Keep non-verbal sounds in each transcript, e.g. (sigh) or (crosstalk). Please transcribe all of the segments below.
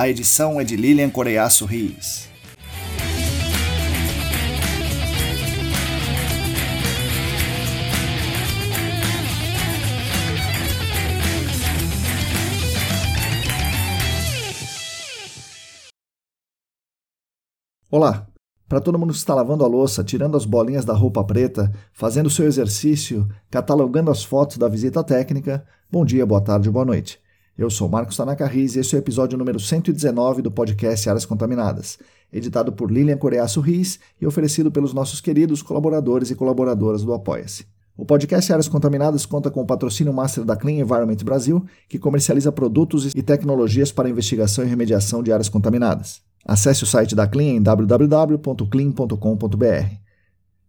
A edição é de Lilian Coreiaço Rios. Olá! Para todo mundo que está lavando a louça, tirando as bolinhas da roupa preta, fazendo seu exercício, catalogando as fotos da visita técnica, bom dia, boa tarde, boa noite. Eu sou Marcos Tanaka Riz e esse é o episódio número 119 do podcast Áreas Contaminadas, editado por Lilian Coreaço Riz e oferecido pelos nossos queridos colaboradores e colaboradoras do Apoia-se. O podcast Áreas Contaminadas conta com o patrocínio master da Clean Environment Brasil, que comercializa produtos e tecnologias para investigação e remediação de áreas contaminadas. Acesse o site da Clean em www.clean.com.br.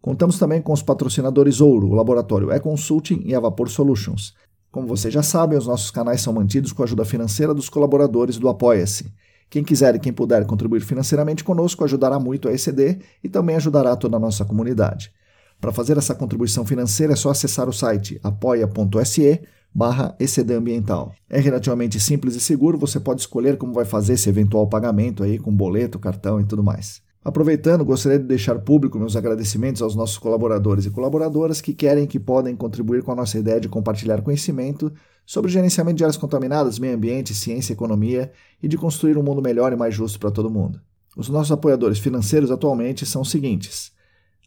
Contamos também com os patrocinadores Ouro, o laboratório E-Consulting e a Vapor Solutions. Como vocês já sabem, os nossos canais são mantidos com a ajuda financeira dos colaboradores do Apoia-se. Quem quiser e quem puder contribuir financeiramente conosco ajudará muito a ECD e também ajudará toda a nossa comunidade. Para fazer essa contribuição financeira é só acessar o site apoia.se barra ECD Ambiental. É relativamente simples e seguro, você pode escolher como vai fazer esse eventual pagamento aí com boleto, cartão e tudo mais. Aproveitando, gostaria de deixar público meus agradecimentos aos nossos colaboradores e colaboradoras que querem e que podem contribuir com a nossa ideia de compartilhar conhecimento sobre gerenciamento de áreas contaminadas, meio ambiente, ciência e economia e de construir um mundo melhor e mais justo para todo mundo. Os nossos apoiadores financeiros atualmente são os seguintes: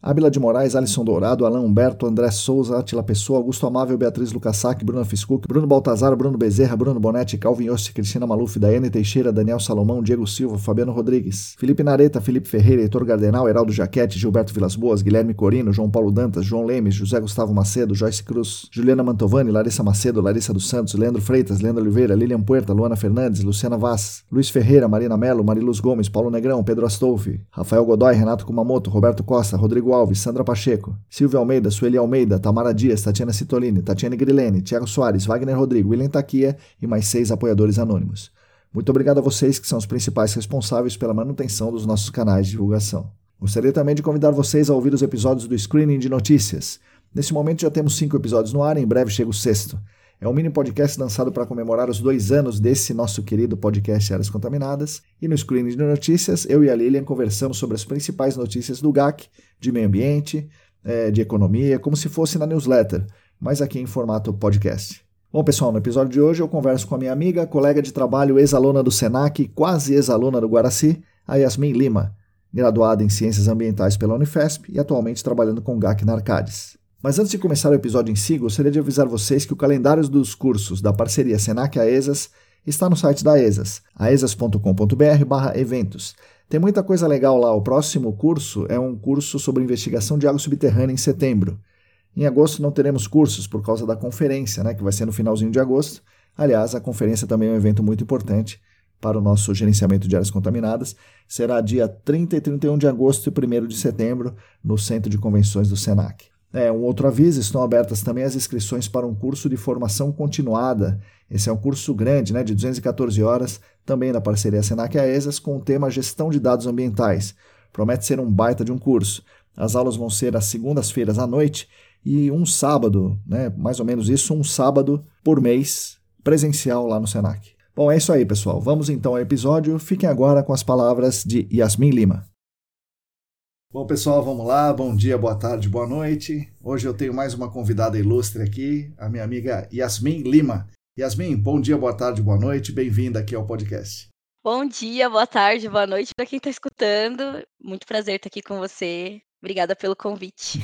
Ábila de Moraes, Alisson Dourado, Alain Humberto, André Souza, Atila Pessoa, Augusto Amável, Beatriz Lucassac, Bruno Fiscuc, Bruno Baltazar, Bruno Bezerra, Bruno Bonetti, Calvin Yossi, Cristina Maluf, Daiane Teixeira, Daniel Salomão, Diego Silva, Fabiano Rodrigues, Felipe Nareta, Felipe Ferreira, Heitor Gardenal, Heraldo Jaquete, Gilberto Vilas Boas, Guilherme Corino, João Paulo Dantas, João Lemes, José Gustavo Macedo, Joyce Cruz, Juliana Mantovani, Larissa Macedo, Larissa dos Santos, Leandro Freitas, Leandro Oliveira, Lilian Puerta, Luana Fernandes, Luciana Vaz, Luiz Ferreira, Marina Melo, Mariluz Gomes, Paulo Negrão, Pedro Astolfi, Rafael Godoy, Renato Kumamoto, Roberto Costa, Rodrigo Alves, Sandra Pacheco, Silvio Almeida, Sueli Almeida, Tamara Dias, Tatiana Citolini, Tatiana Grilene, Thiago Soares, Wagner Rodrigo, William Taquia e mais seis apoiadores anônimos. Muito obrigado a vocês que são os principais responsáveis pela manutenção dos nossos canais de divulgação. Gostaria também de convidar vocês a ouvir os episódios do Screening de Notícias. Nesse momento já temos cinco episódios no ar em breve chega o sexto. É um mini podcast lançado para comemorar os dois anos desse nosso querido podcast Áreas Contaminadas. E no Screening de Notícias, eu e a Lilian conversamos sobre as principais notícias do GAC, de meio ambiente, é, de economia, como se fosse na newsletter, mas aqui em formato podcast. Bom, pessoal, no episódio de hoje eu converso com a minha amiga, colega de trabalho, ex-aluna do SENAC, quase ex-aluna do Guaraci, a Yasmin Lima, graduada em Ciências Ambientais pela Unifesp e atualmente trabalhando com GAC na Arcades. Mas antes de começar o episódio em si, gostaria de avisar vocês que o calendário dos cursos da parceria SENAC-AESAS está no site da ESAS, aesas.com.br/eventos. Tem muita coisa legal lá. O próximo curso é um curso sobre investigação de água subterrânea em setembro. Em agosto não teremos cursos por causa da conferência, né, que vai ser no finalzinho de agosto. Aliás, a conferência também é um evento muito importante para o nosso gerenciamento de áreas contaminadas. Será dia 30 e 31 de agosto e 1 de setembro no Centro de Convenções do SENAC. É, um outro aviso: estão abertas também as inscrições para um curso de formação continuada. Esse é um curso grande, né, de 214 horas, também na parceria Senac e AESAS, com o tema Gestão de Dados Ambientais. Promete ser um baita de um curso. As aulas vão ser às segundas-feiras à noite e um sábado, né, mais ou menos isso, um sábado por mês, presencial lá no Senac. Bom, é isso aí, pessoal. Vamos então ao episódio. Fiquem agora com as palavras de Yasmin Lima. Bom, pessoal, vamos lá. Bom dia, boa tarde, boa noite. Hoje eu tenho mais uma convidada ilustre aqui, a minha amiga Yasmin Lima. Yasmin, bom dia, boa tarde, boa noite. Bem-vinda aqui ao podcast. Bom dia, boa tarde, boa noite para quem está escutando. Muito prazer estar aqui com você. Obrigada pelo convite.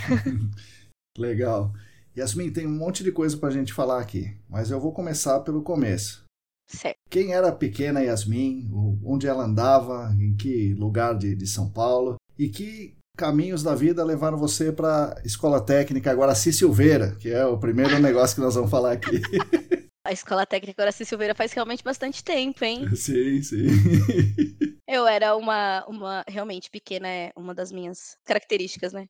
(laughs) Legal. Yasmin, tem um monte de coisa para a gente falar aqui, mas eu vou começar pelo começo. Certo. Quem era a pequena Yasmin? Onde ela andava? Em que lugar de, de São Paulo? E que caminhos da vida levaram você para a Escola Técnica Guaraci Silveira, que é o primeiro negócio que nós vamos falar aqui. (laughs) A Escola Técnica Guaraci Silveira faz realmente bastante tempo, hein? (laughs) Sim, sim. (laughs) Eu era uma, uma realmente pequena, é uma das minhas características, né?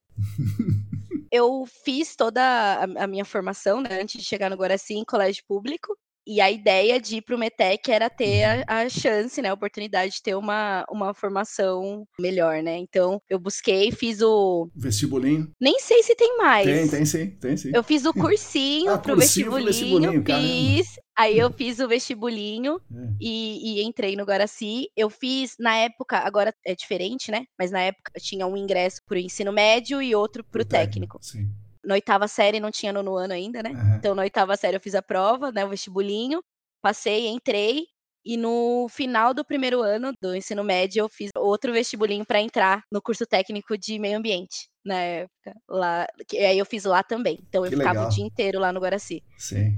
Eu fiz toda a, a minha formação, né, antes de chegar no Guaraci, em colégio público. E a ideia de ir para o METEC era ter a, a, chance, né, a oportunidade de ter uma, uma formação melhor, né? Então, eu busquei, fiz o... Vestibulinho? Nem sei se tem mais. Tem, tem sim, tem sim. Eu fiz o cursinho ah, pro cursinho vestibulinho, vestibulinho fiz... Aí eu fiz o vestibulinho (laughs) é. e, e, entrei no Guaraci. Eu fiz, na época, agora é diferente, né? Mas na época tinha um ingresso pro ensino médio e outro pro, pro técnico. técnico. Sim na oitava série não tinha nono ano ainda, né? Uhum. Então na oitava série eu fiz a prova, né? O vestibulinho, passei, entrei. E no final do primeiro ano do ensino médio, eu fiz outro vestibulinho para entrar no curso técnico de meio ambiente na época. Lá, que, aí eu fiz lá também. Então que eu ficava legal. o dia inteiro lá no Guaraci. Sim.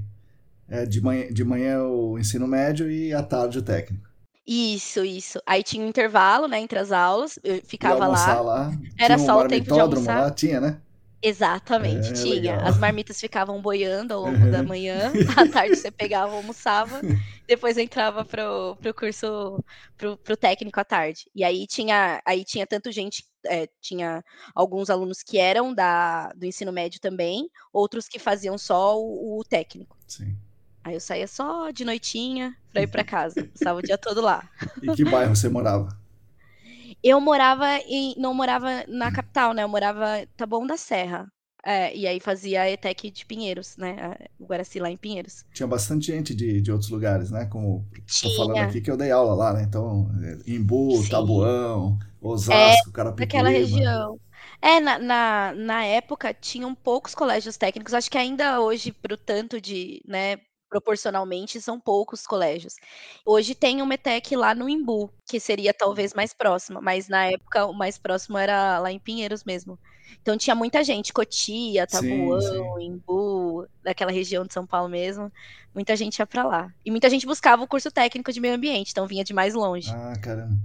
É, de, manhã, de manhã o ensino médio e à tarde o técnico. Isso, isso. Aí tinha um intervalo, né, entre as aulas. Eu ficava lá. lá. Era só o tempo de almoçar. Lá, tinha, né? Exatamente, é, tinha. Legal. As marmitas ficavam boiando ao longo uhum. da manhã, (laughs) à tarde você pegava, almoçava, (laughs) depois entrava pro, pro curso, pro, pro técnico à tarde. E aí tinha, aí tinha tanto gente, é, tinha alguns alunos que eram da, do ensino médio também, outros que faziam só o, o técnico. Sim. Aí eu saía só de noitinha pra ir pra casa, passava o dia todo lá. (laughs) E que bairro você morava? Eu morava em. Não morava na capital, né? Eu morava em Taboão da Serra. É, e aí fazia a ETEC de Pinheiros, né? O Guaraci lá em Pinheiros. Tinha bastante gente de, de outros lugares, né? Como Tinha. tô falando aqui que eu dei aula lá, né? Então, Imbu, Sim. Tabuão, Osasco, é, Carapicuíba. Naquela região. É, na, na, na época tinham poucos colégios técnicos, acho que ainda hoje, pro tanto de, né, proporcionalmente são poucos colégios. Hoje tem o METEC lá no Imbu, que seria talvez mais próximo, mas na época o mais próximo era lá em Pinheiros mesmo. Então tinha muita gente, Cotia, Tabuão, sim, sim. Imbu, daquela região de São Paulo mesmo. Muita gente ia para lá. E muita gente buscava o curso técnico de meio ambiente, então vinha de mais longe. Ah, caramba.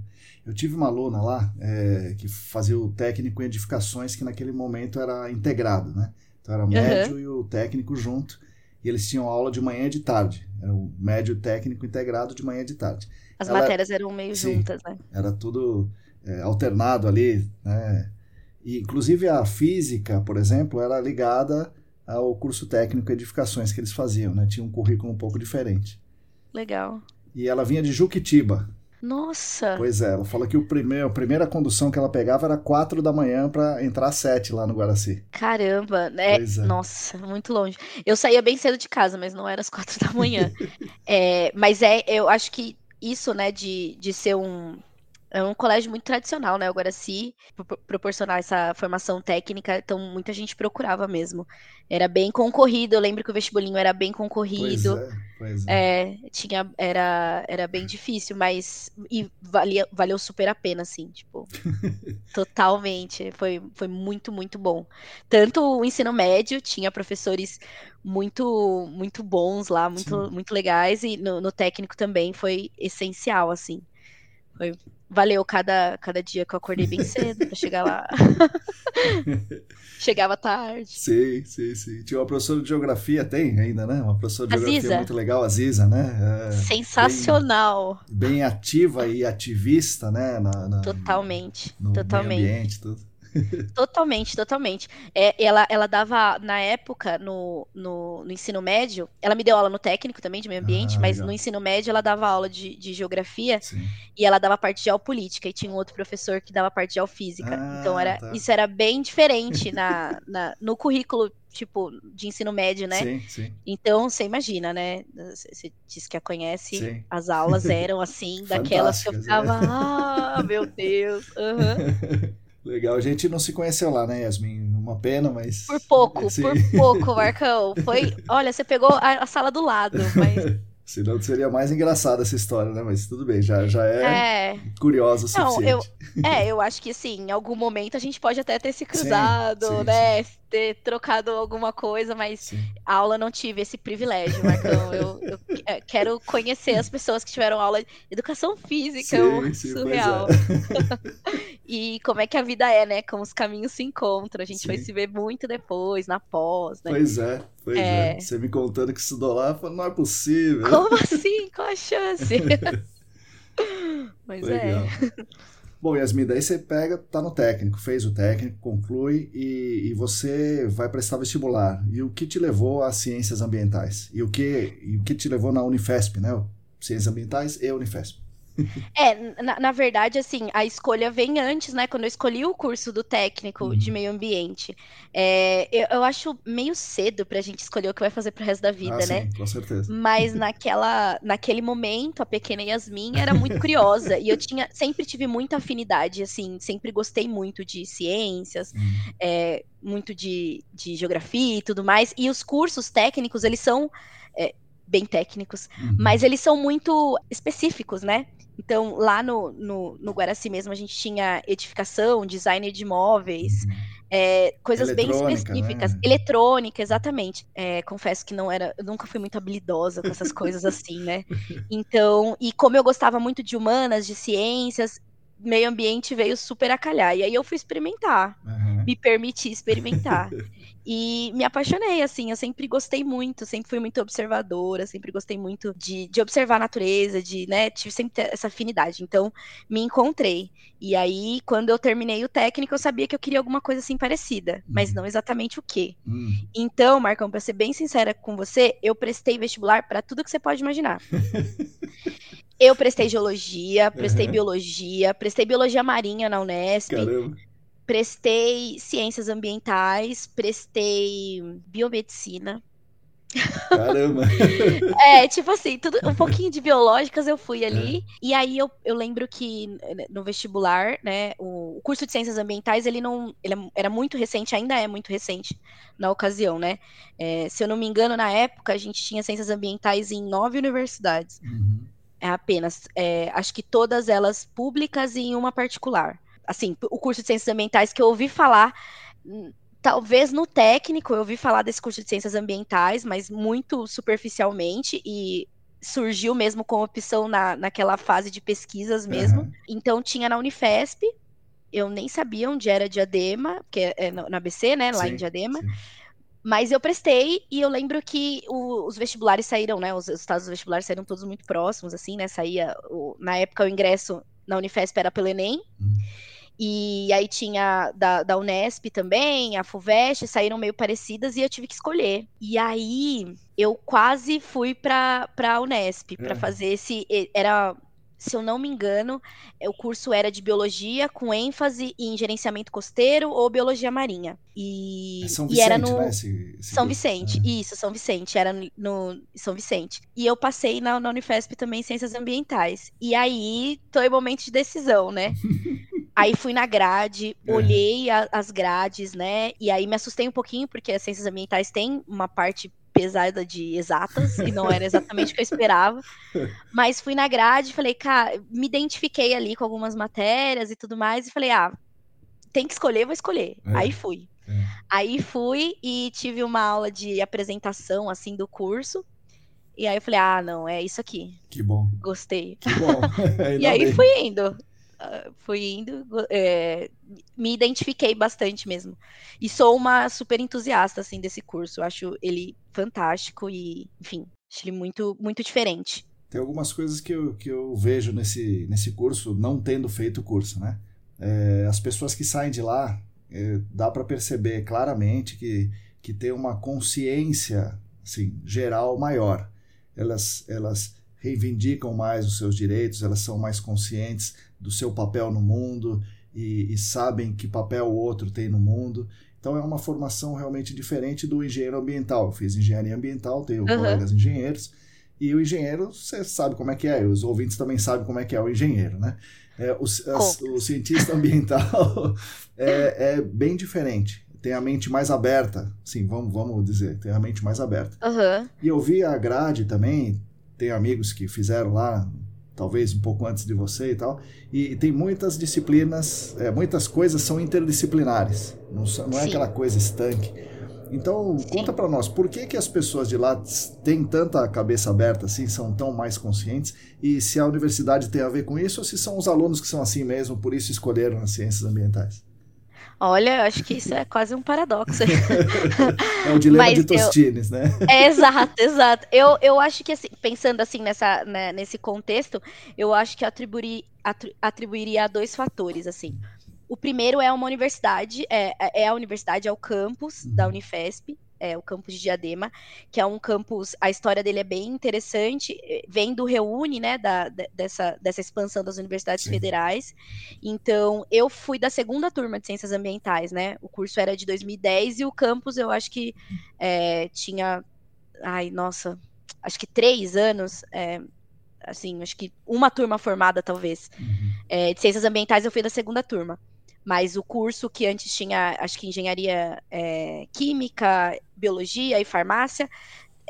Eu tive uma aluna lá é, que fazia o técnico em edificações, que naquele momento era integrado, né? Então era o médio uhum. e o técnico junto e eles tinham aula de manhã e de tarde. Era o médio técnico integrado de manhã e de tarde. As Ela, matérias eram meio sim, juntas, né? Era tudo é, alternado ali, né? E, inclusive a física, por exemplo, era ligada ao curso técnico edificações que eles faziam, né? Tinha um currículo um pouco diferente. Legal. E ela vinha de Juquitiba, nossa! Pois é, ela fala que o primeiro, a primeira condução que ela pegava era 4 da manhã para entrar às 7 lá no Guaraci. Caramba, né? É. Nossa, muito longe. Eu saía bem cedo de casa, mas não era às 4 da manhã. (laughs) é, mas é, eu acho que isso, né, de, de ser um, é um colégio muito tradicional, né? O Guaraci, proporcionar essa formação técnica, então muita gente procurava mesmo. Era bem concorrido, eu lembro que o vestibulinho era bem concorrido. Pois é, pois é. é tinha, era, era bem difícil, mas e valia, valeu super a pena, assim, tipo, (laughs) totalmente. Foi, foi muito, muito bom. Tanto o ensino médio, tinha professores muito, muito bons lá, muito, muito legais, e no, no técnico também foi essencial, assim. Foi valeu cada, cada dia que eu acordei bem (laughs) cedo pra chegar lá. (laughs) Chegava tarde. Sim, sim, sim. Tinha uma professora de geografia, tem ainda, né? Uma professora de geografia Ziza. muito legal, a Ziza, né? É, Sensacional. Bem, bem, ativa e ativista, né? Na, na totalmente, no totalmente. Meio ambiente, tudo. (laughs) Totalmente, totalmente. É, ela, ela dava, na época, no, no, no, ensino médio, ela me deu aula no técnico também, de meio ambiente, ah, mas no ensino médio ela dava aula de, de geografia Sim. e ela dava parte de geopolítica, e tinha um outro professor que dava parte de geofísica. Ah, então era, tá. isso era bem diferente na, (laughs) na, no currículo tipo, de ensino médio, né? Sim, sim. Então, você imagina, né? Você disse que a conhece, sim. as aulas (laughs) eram assim, daquelas que eu ficava, é. ah, meu Deus. Uhum. Legal, a gente não se conheceu lá, né, Yasmin? Uma pena, mas. Por pouco, (laughs) por pouco, Marcão. Foi. Olha, você pegou a, a sala do lado, mas (laughs) Senão seria mais engraçada essa história, né? Mas tudo bem, já, já é, é. curiosa o suficiente. Não, eu, é, eu acho que sim, em algum momento a gente pode até ter se cruzado, sim, sim, né? Sim. Ter trocado alguma coisa, mas a aula não tive esse privilégio, Marcão. eu, eu, é, quero conhecer as pessoas que tiveram aula de educação física, sim, sim, surreal. É. (laughs) e como é que a vida é, né? Como os caminhos se encontram. A gente vai se ver muito depois, na pós, né? Pois é, pois é. é. Você me contando que estudou lá, não é possível. Como assim? Qual a chance? (laughs) Mas é. Legal. é. Bom, Yasmin, daí você pega, tá no técnico, fez o técnico, conclui e, e, você vai prestar vestibular. E o que te levou às ciências ambientais? E o que, e o que te levou na Unifesp, né? Ciências ambientais e Unifesp. É, na, na, verdade, assim, a escolha vem antes, né? Quando eu escolhi o curso do técnico uhum. de meio ambiente. É, eu, eu, acho meio cedo pra gente escolher o que vai fazer pro resto da vida, ah, né? Sim, com certeza. Mas (laughs) naquela, naquele momento, a pequena Yasmin era muito curiosa. e eu tinha, sempre tive muita afinidade, assim, sempre gostei muito de ciências, uhum. é, muito de, de geografia e tudo mais. E os cursos técnicos, eles são. É, bem técnicos, uhum. mas eles são muito específicos, né? Então, lá no, no, no Guaraci mesmo, a gente tinha edificação, design de imóveis, uhum. é, coisas bem específicas. Né? Eletrônica, exatamente. É, confesso que não era, eu nunca fui muito habilidosa com essas coisas assim, né? (laughs) Então, e como eu gostava muito de humanas, de ciências, meio ambiente veio super a calhar. E aí eu fui experimentar, uhum. me permiti experimentar. (laughs) E me apaixonei, assim, eu sempre gostei muito, sempre fui muito observadora, sempre gostei muito de, de observar a natureza, de, né, tive sempre essa afinidade. Então, me encontrei. E aí, quando eu terminei o técnico, eu sabia que eu queria alguma coisa assim parecida, mas uhum. não exatamente o quê. Uhum. Então, Marcão, para ser bem sincera com você, eu prestei vestibular para tudo que você pode imaginar. (laughs) eu prestei geologia, prestei uhum. biologia, prestei biologia marinha na Unesp. Caramba prestei ciências ambientais, prestei biomedicina. Caramba! (laughs) é, tipo assim, tudo, um pouquinho de biológicas eu fui ali. É. E aí eu, eu lembro que no vestibular, né, o, o, curso de ciências ambientais, ele não. Ele é, era muito recente, ainda é muito recente na ocasião, né? É, se eu não me engano, na época, a gente tinha ciências ambientais em nove universidades. Uhum. É apenas. É, acho que todas elas públicas e em uma particular assim, o curso de ciências ambientais que eu ouvi falar, hum, talvez no técnico eu ouvi falar desse curso de ciências ambientais, mas muito superficialmente e surgiu mesmo como opção na, naquela fase de pesquisas mesmo. Uhum. Então tinha na Unifesp, eu nem sabia onde era Diadema, que é, é na ABC, né, lá sim, em Diadema. Sim. Mas eu prestei e eu lembro que o, os vestibulares saíram, né? Os resultados dos vestibulares saíram todos muito próximos, assim, né? Saía, o, na época, o ingresso na Unifesp era pelo Enem. Uhum. E aí tinha da, da Unesp também, a FUVEST, saíram meio parecidas e eu tive que escolher. E aí eu quase fui para a Unesp para é. fazer esse. Era se eu não me engano, é, o curso era de biologia com ênfase em gerenciamento costeiro ou biologia marinha. E, é São Vicente, e era no né, esse, esse São Vicente, é. isso, São Vicente, era no, São Vicente. E eu passei na, na Unifesp também em ciências ambientais. E aí, tô em momento de decisão, né? (laughs) Aí fui na grade, é. olhei a, as grades, né? E aí me assustei um pouquinho, porque as ciências ambientais têm uma parte pesada de exatas, e não era exatamente o que eu esperava. (laughs) Mas fui na grade falei, cara, me identifiquei ali com algumas matérias e tudo mais, e falei, ah, tem que escolher, vou escolher. É. Aí fui. É. Aí fui e tive uma aula de apresentação, assim, do curso. E aí eu falei, ah, não, é isso aqui. Que bom. Gostei. Que bom. (laughs) e aí fui indo fui indo, é, me identifiquei bastante mesmo. E sou uma super entusiasta, assim, desse curso. Acho ele fantástico e, enfim, acho ele muito, muito diferente. Tem algumas coisas que eu, que eu vejo nesse, nesse curso, não tendo feito o curso, né? É, as pessoas que saem de lá, é, dá para perceber claramente que, que tem uma consciência, assim, geral maior. Elas, elas reivindicam mais os seus direitos, elas são mais conscientes do seu papel no mundo e, e, sabem que papel o outro tem no mundo. Então é uma formação realmente diferente do engenheiro ambiental. Eu fiz engenharia ambiental, tenho uhum. colegas engenheiros, e o engenheiro, você sabe como é que é, os ouvintes também sabem como é que é o engenheiro, né? É, o, as, o cientista (laughs) ambiental é, é, bem diferente. Tem a mente mais aberta, sim, vamos, vamos dizer, tem a mente mais aberta. Uhum. E eu vi a grade também, tenho amigos que fizeram lá, talvez um pouco antes de você e tal, e, e tem muitas disciplinas, é, muitas coisas são interdisciplinares, não, não é aquela coisa estanque. Então, Sim. conta para nós, por que, que as pessoas de lá têm tanta cabeça aberta assim, são tão mais conscientes, e se a universidade tem a ver com isso, ou se são os alunos que são assim mesmo, por isso escolheram as ciências ambientais? Olha, acho que isso é quase um paradoxo. (laughs) é o dilema Mas de Tostines, eu... né? É, exato, exato. Eu, eu acho que, assim, pensando assim nessa, né, nesse contexto, eu acho que atribuir, atribuiria a dois fatores, assim. O primeiro é uma universidade, é, é a universidade, é o campus da uhum. Unifesp, é o campus de Diadema, que é um campus, a história dele é bem interessante, eh, vem do Reúne, né, da, dessa, dessa expansão das universidades Sim. federais. Então, eu fui da segunda turma de Ciências Ambientais, né, o curso era de 2010 e o campus eu acho que é, tinha, ai, nossa, acho que três anos, é, assim, acho que uma turma formada, talvez. Uhum. É, de Ciências Ambientais eu fui da segunda turma. Mas o curso que antes tinha, acho que engenharia é, química, biologia e farmácia,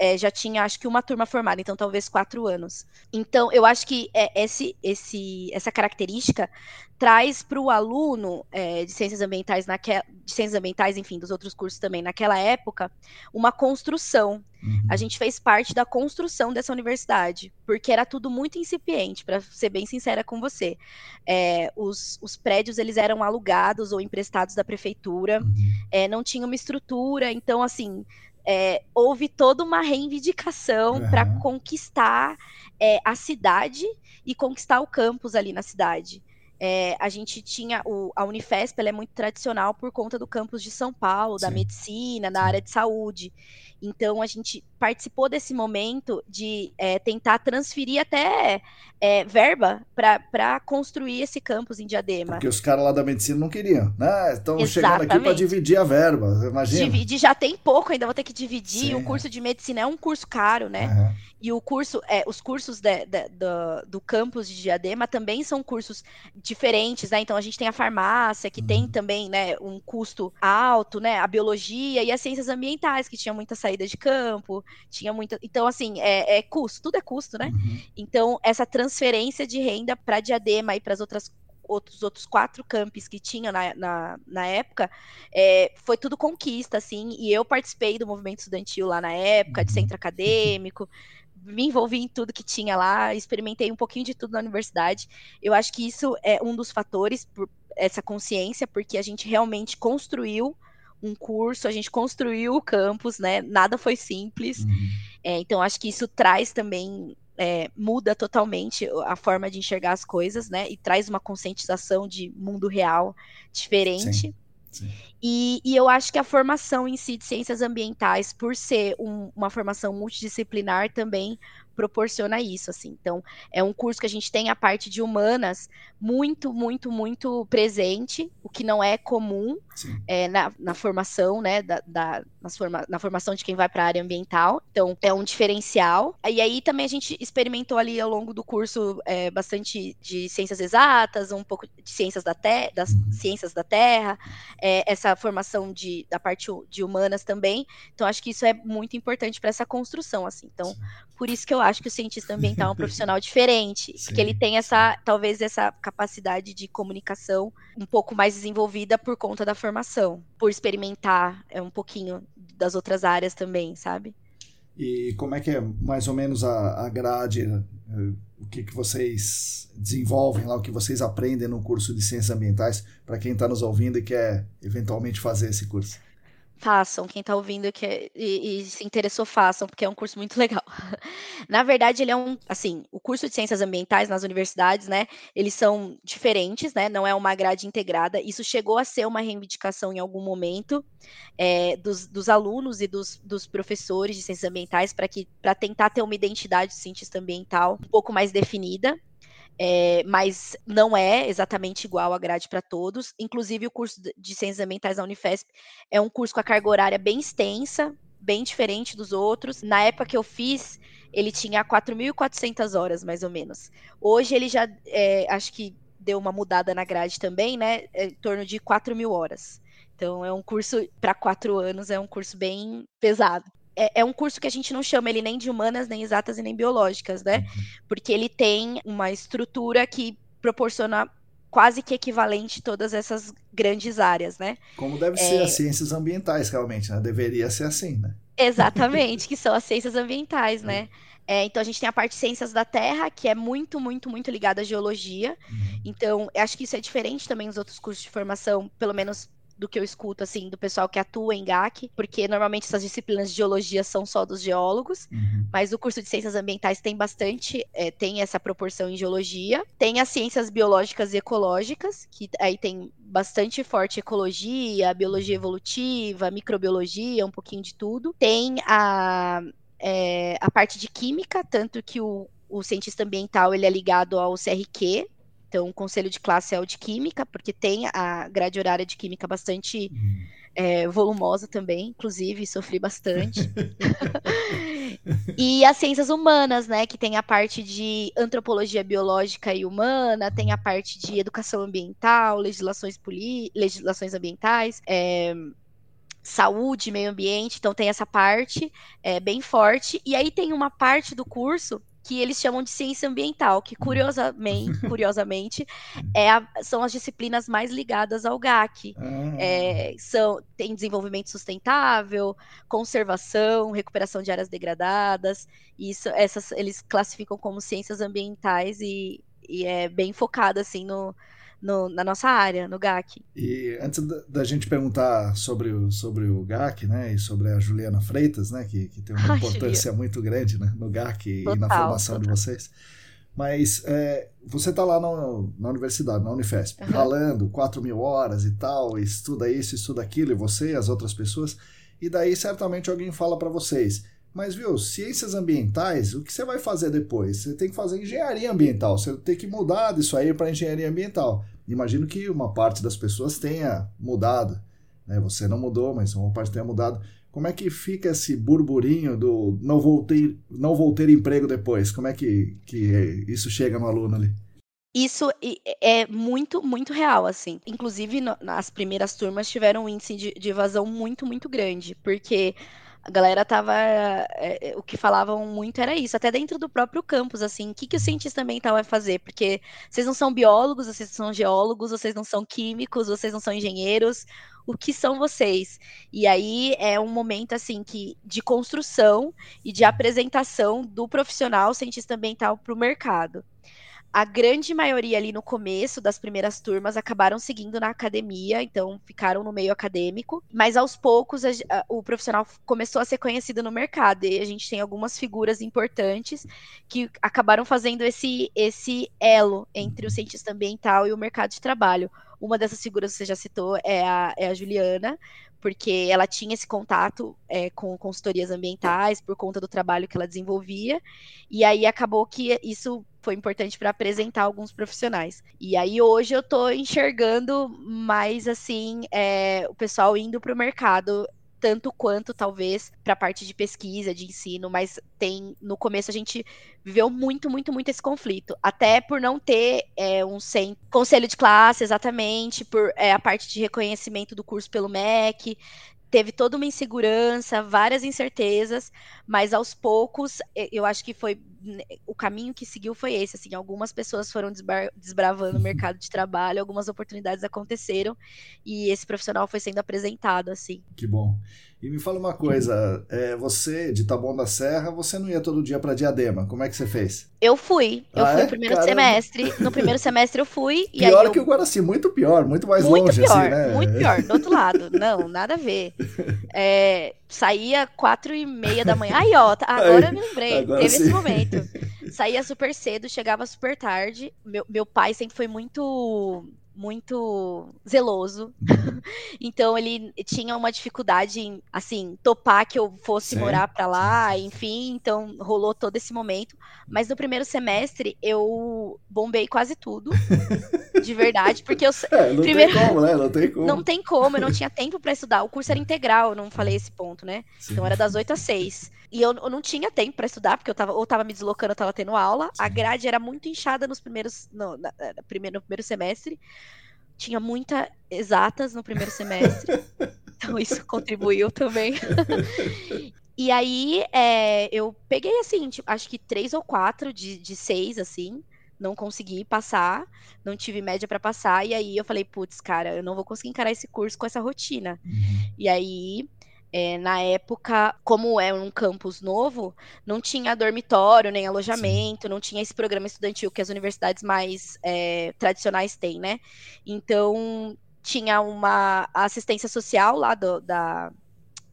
é, já tinha, acho que uma turma formada, então talvez quatro anos. Então, eu acho que é, esse, esse, essa característica traz para o aluno é, de ciências ambientais, naquela, de ciências ambientais, enfim, dos outros cursos também, naquela época, uma construção. Uhum. A gente fez parte da construção dessa universidade, porque era tudo muito incipiente, para ser bem sincera com você. É, os, os, prédios eles eram alugados ou emprestados da prefeitura, uhum. É, não tinha uma estrutura, então assim é, houve toda uma reivindicação uhum. para conquistar é, a cidade e conquistar o campus ali na cidade. É, a gente tinha o, a Unifesp, ela é muito tradicional por conta do campus de São Paulo, da Sim. medicina, da área de saúde. Então a gente participou desse momento de é, tentar transferir até é, verba para construir esse campus em Diadema. Porque os caras lá da medicina não queriam, né? Estão chegando aqui para dividir a verba, imagina. Dividir já tem pouco, ainda vou ter que dividir. Sim. O curso de medicina é um curso caro, né? E o curso, é, os cursos de, de, do, do campus de Diadema também são cursos diferentes, né? Então a gente tem a farmácia, que uhum. tem também, né, um custo alto, né? A biologia e as ciências ambientais, que tinha muita saída de campo, tinha muita. Então, assim, é, é custo, tudo é custo, né? Uhum. Então, essa transferência de renda para Diadema e para as outras outros outros quatro campos que tinha na, na, na época, é, foi tudo conquista, assim, e eu participei do movimento estudantil lá na época, de uhum. centro acadêmico, (laughs) me envolvi em tudo que tinha lá, experimentei um pouquinho de tudo na universidade. Eu acho que isso é um dos fatores, essa consciência, porque a gente realmente construiu um curso, a gente construiu o campus, né? Nada foi simples. Uhum. É, então, acho que isso traz também, é, muda totalmente a forma de enxergar as coisas, né? E traz uma conscientização de mundo real diferente. Sim. E, e, eu acho que a formação em si de ciências ambientais, por ser um, uma formação multidisciplinar, também proporciona isso, assim. Então, é um curso que a gente tem a parte de humanas muito, muito, muito presente, o que não é comum é, na, na, formação, né, da, da forma, na formação de quem vai para a área ambiental. Então, é um diferencial. E aí também a gente experimentou ali ao longo do curso é, bastante de ciências exatas, um pouco de ciências da terra, das uhum. ciências da terra, é, essa formação de, da parte de humanas também. Então, acho que isso é muito importante para essa construção, assim. Então, por isso que eu acho que o cientista ambiental é um (laughs) profissional diferente, Sim. porque ele tem essa, talvez, essa capacidade de comunicação um pouco mais desenvolvida por conta da formação, por experimentar é, um pouquinho das outras áreas também, sabe? E como é que é mais ou menos a, a grade, né? o que, que vocês desenvolvem lá, o que vocês aprendem no curso de Ciências Ambientais, para quem está nos ouvindo e quer eventualmente fazer esse curso? Façam, quem está ouvindo que é, e, e, se interessou, façam, porque é um curso muito legal. (laughs) Na verdade, ele é um, assim, o curso de ciências ambientais nas universidades, né, eles são diferentes, né, não é uma grade integrada. Isso chegou a ser uma reivindicação em algum momento é, dos, dos, alunos e dos, dos, professores de ciências ambientais para que para tentar ter uma identidade de cientista ambiental um pouco mais definida. É, mas não é exatamente igual a grade para todos. Inclusive, o curso de Ciências Ambientais da Unifesp é um curso com a carga horária bem extensa, bem diferente dos outros. Na época que eu fiz, ele tinha 4.400 horas, mais ou menos. Hoje ele já, é, acho que deu uma mudada na grade também, né? É, em torno de 4 mil horas. Então, é um curso para quatro anos, é um curso bem pesado. é, é, um curso que a gente não chama ele nem de humanas, nem exatas e nem biológicas, né? Uhum. Porque ele tem uma estrutura que proporciona quase que equivalente todas essas grandes áreas, né? Como deve é... ser as ciências ambientais, realmente, né? Deveria ser assim, né? Exatamente, que são as ciências ambientais, né? É, então a gente tem a parte de ciências da Terra, que é muito, muito, muito ligada à geologia. Uhum. Então, acho que isso é diferente também dos outros cursos de formação, pelo menos do que eu escuto, assim, do pessoal que atua em GAC, porque normalmente essas disciplinas de geologia são só dos geólogos, uhum. mas o curso de ciências ambientais tem bastante, é, tem essa proporção em geologia. Tem as ciências biológicas e ecológicas, que aí tem bastante forte ecologia, biologia evolutiva, microbiologia, um pouquinho de tudo. Tem a, é, a parte de química, tanto que o, o cientista ambiental ele é ligado ao CRQ, então, o conselho de classe é o de química, porque tem a grade horária de química bastante é, volumosa também, inclusive, sofri bastante. (laughs) e as ciências humanas, né, que tem a parte de antropologia biológica e humana, tem a parte de educação ambiental, legislações, legislações ambientais, é, saúde, meio ambiente, então tem essa parte é, bem forte. E aí tem uma parte do curso que eles chamam de ciência ambiental, que curiosamente, (laughs) curiosamente é a, são as disciplinas mais ligadas ao GAC. Ah. É, são, tem desenvolvimento sustentável, conservação, recuperação de áreas degradadas, isso, essas eles classificam como ciências ambientais e, e é bem focado assim no, no, na nossa área, no GAC. E antes da, gente perguntar sobre o, sobre o GAC, né, e sobre a Juliana Freitas, né, que, que tem uma (laughs) Ai, importância Julia. muito grande né, no GAC total, e na formação total. de vocês, mas é, você está lá na, na, universidade, na Unifesp, uhum. ralando 4 mil horas e tal, estuda isso, estuda aquilo, e você e as outras pessoas, e daí certamente alguém fala para vocês, mas, viu, ciências ambientais, o que você vai fazer depois? Você tem que fazer engenharia ambiental, você tem que mudar disso aí para engenharia ambiental. Imagino que uma parte das pessoas tenha mudado. Né? Você não mudou, mas uma parte tenha mudado. Como é que fica esse burburinho do não vou ter, não vou ter emprego depois? Como é que, que isso chega no aluno ali? Isso é muito, muito real, assim. Inclusive, nas primeiras turmas tiveram um índice de, de evasão muito, muito grande, porque a galera tava. É, o que falavam muito era isso, até dentro do próprio campus, assim, o que, que o cientista ambiental vai fazer? Porque vocês não são biólogos, vocês são geólogos, vocês não são químicos, vocês não são engenheiros, o que são vocês? E aí é um momento assim que de construção e de apresentação do profissional cientista ambiental para o mercado a grande maioria ali no começo das primeiras turmas acabaram seguindo na academia, então ficaram no meio acadêmico, mas aos poucos a, a, o profissional começou a ser conhecido no mercado e a gente tem algumas figuras importantes que acabaram fazendo esse, esse elo entre o cientista ambiental e o mercado de trabalho. Uma dessas figuras que você já citou é a, é a Juliana, porque ela tinha esse contato é, com consultorias ambientais por conta do trabalho que ela desenvolvia, e aí acabou que isso foi importante para apresentar alguns profissionais. E aí hoje eu estou enxergando mais assim é, o pessoal indo para o mercado tanto quanto talvez para a parte de pesquisa, de ensino, mas tem no começo a gente viveu muito, muito, muito esse conflito, até por não ter é, um sem conselho de classe exatamente, por é, a parte de reconhecimento do curso pelo MEC, teve toda uma insegurança, várias incertezas, mas aos poucos eu acho que foi o caminho que seguiu foi esse, assim, algumas pessoas foram desbravando o mercado de trabalho, algumas oportunidades aconteceram e esse profissional foi sendo apresentado, assim. Que bom. E me fala uma coisa, é, você de Taboão da Serra, você não ia todo dia para Diadema, como é que você fez? Eu fui, eu ah, fui é? no primeiro Caramba. semestre, no primeiro (laughs) semestre eu fui. e pior eu... que o Guaraci, muito pior, muito mais muito longe pior, assim, né? Muito pior, do outro lado, (laughs) não, nada a ver. É, saía quatro e meia da manhã, aí ó, tá, agora eu me lembrei, teve sim. esse momento. (laughs) Saía super cedo, chegava super tarde, meu, meu pai sempre foi muito muito zeloso. (laughs) Então ele tinha uma dificuldade em, assim, topar que eu fosse sim, morar para lá, enfim, então rolou todo esse momento. Mas no primeiro semestre eu bombei quase tudo. (laughs) de verdade, porque eu é, não primeiro tem como, né? Não tem como. Não tem como, eu não tinha tempo para estudar. O curso era integral, eu não falei esse ponto, né? Sim. Então era das 8 às 6. E eu, eu não tinha tempo para estudar, porque eu tava ou tava me deslocando, eu tava tendo aula. Sim. A grade era muito inchada nos primeiros no, na, na, primeiro, no primeiro semestre tinha muita exatas no primeiro semestre, (laughs) então isso contribuiu também. E aí é, eu peguei assim, tipo, acho que três ou quatro de, de seis, assim. Não consegui passar, não tive média para passar. E aí eu falei, putz, cara, eu não vou conseguir encarar esse curso com essa rotina. Uhum. E aí é, na época, como é um campus novo, não tinha dormitório nem alojamento, Sim. não tinha esse programa estudantil que as universidades mais é, tradicionais têm, né? Então tinha uma assistência social lá do, da,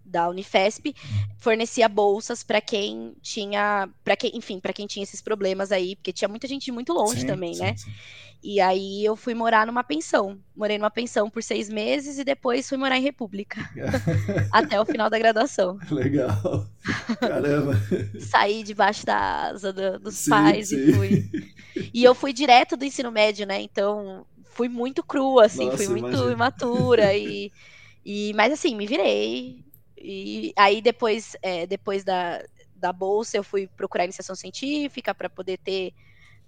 da Unifesp fornecia bolsas para quem tinha, para quem, enfim, para quem tinha esses problemas aí, porque tinha muita gente muito longe sim, também, sim, né? Sim. E aí eu fui morar numa pensão. Morei numa pensão por seis meses e depois fui morar em República. (laughs) até o final da graduação. Legal. Caramba. Saí debaixo da asa do, dos pais e fui. E eu fui direto do ensino médio, né? Então fui muito crua, assim, Nossa, fui muito imagina. imatura e, (laughs) e. Mas assim, me virei, e aí depois, é, depois da, da bolsa, eu fui procurar iniciação científica para poder ter,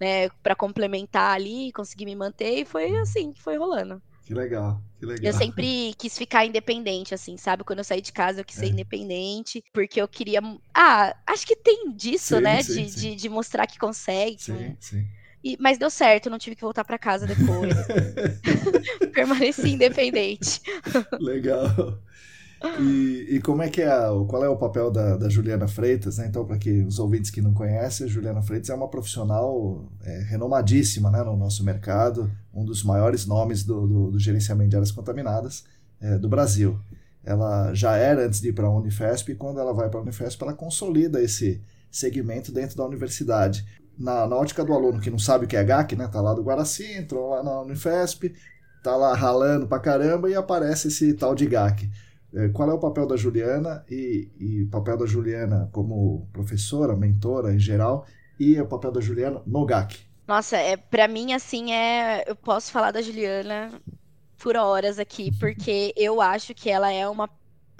né, para complementar ali, conseguir me manter, e foi assim que foi rolando. Que legal, que legal. Eu sempre quis ficar independente, assim, sabe? Quando eu saí de casa, eu quis é. ser independente, porque eu queria. Ah, acho que tem disso, sim, né? Sim, de, sim. De, de, mostrar que consegue. Sim, sim. E, mas deu certo, não tive que voltar para casa depois. (laughs) (laughs) Permaneci independente. Legal. E, e, como é que é, qual é o papel da, da Juliana Freitas, né? Então, para que os ouvintes que não conhecem, a Juliana Freitas é uma profissional é, renomadíssima né, no nosso mercado, um dos maiores nomes do, do, do gerenciamento de áreas contaminadas é, do Brasil. Ela já era antes de ir para a Unifesp, e quando ela vai para a Unifesp, ela consolida esse segmento dentro da universidade. Na, na ótica do aluno que não sabe o que é GAC, né? Tá lá do Guaraci, entrou lá na Unifesp, tá lá ralando pra caramba e aparece esse tal de GAC. É, qual é o papel da Juliana e, o papel da Juliana como professora, mentora em geral, e o papel da Juliana no GAC? Nossa, é, para mim, assim, é. Eu posso falar da Juliana por horas aqui, (laughs) porque eu acho que ela é uma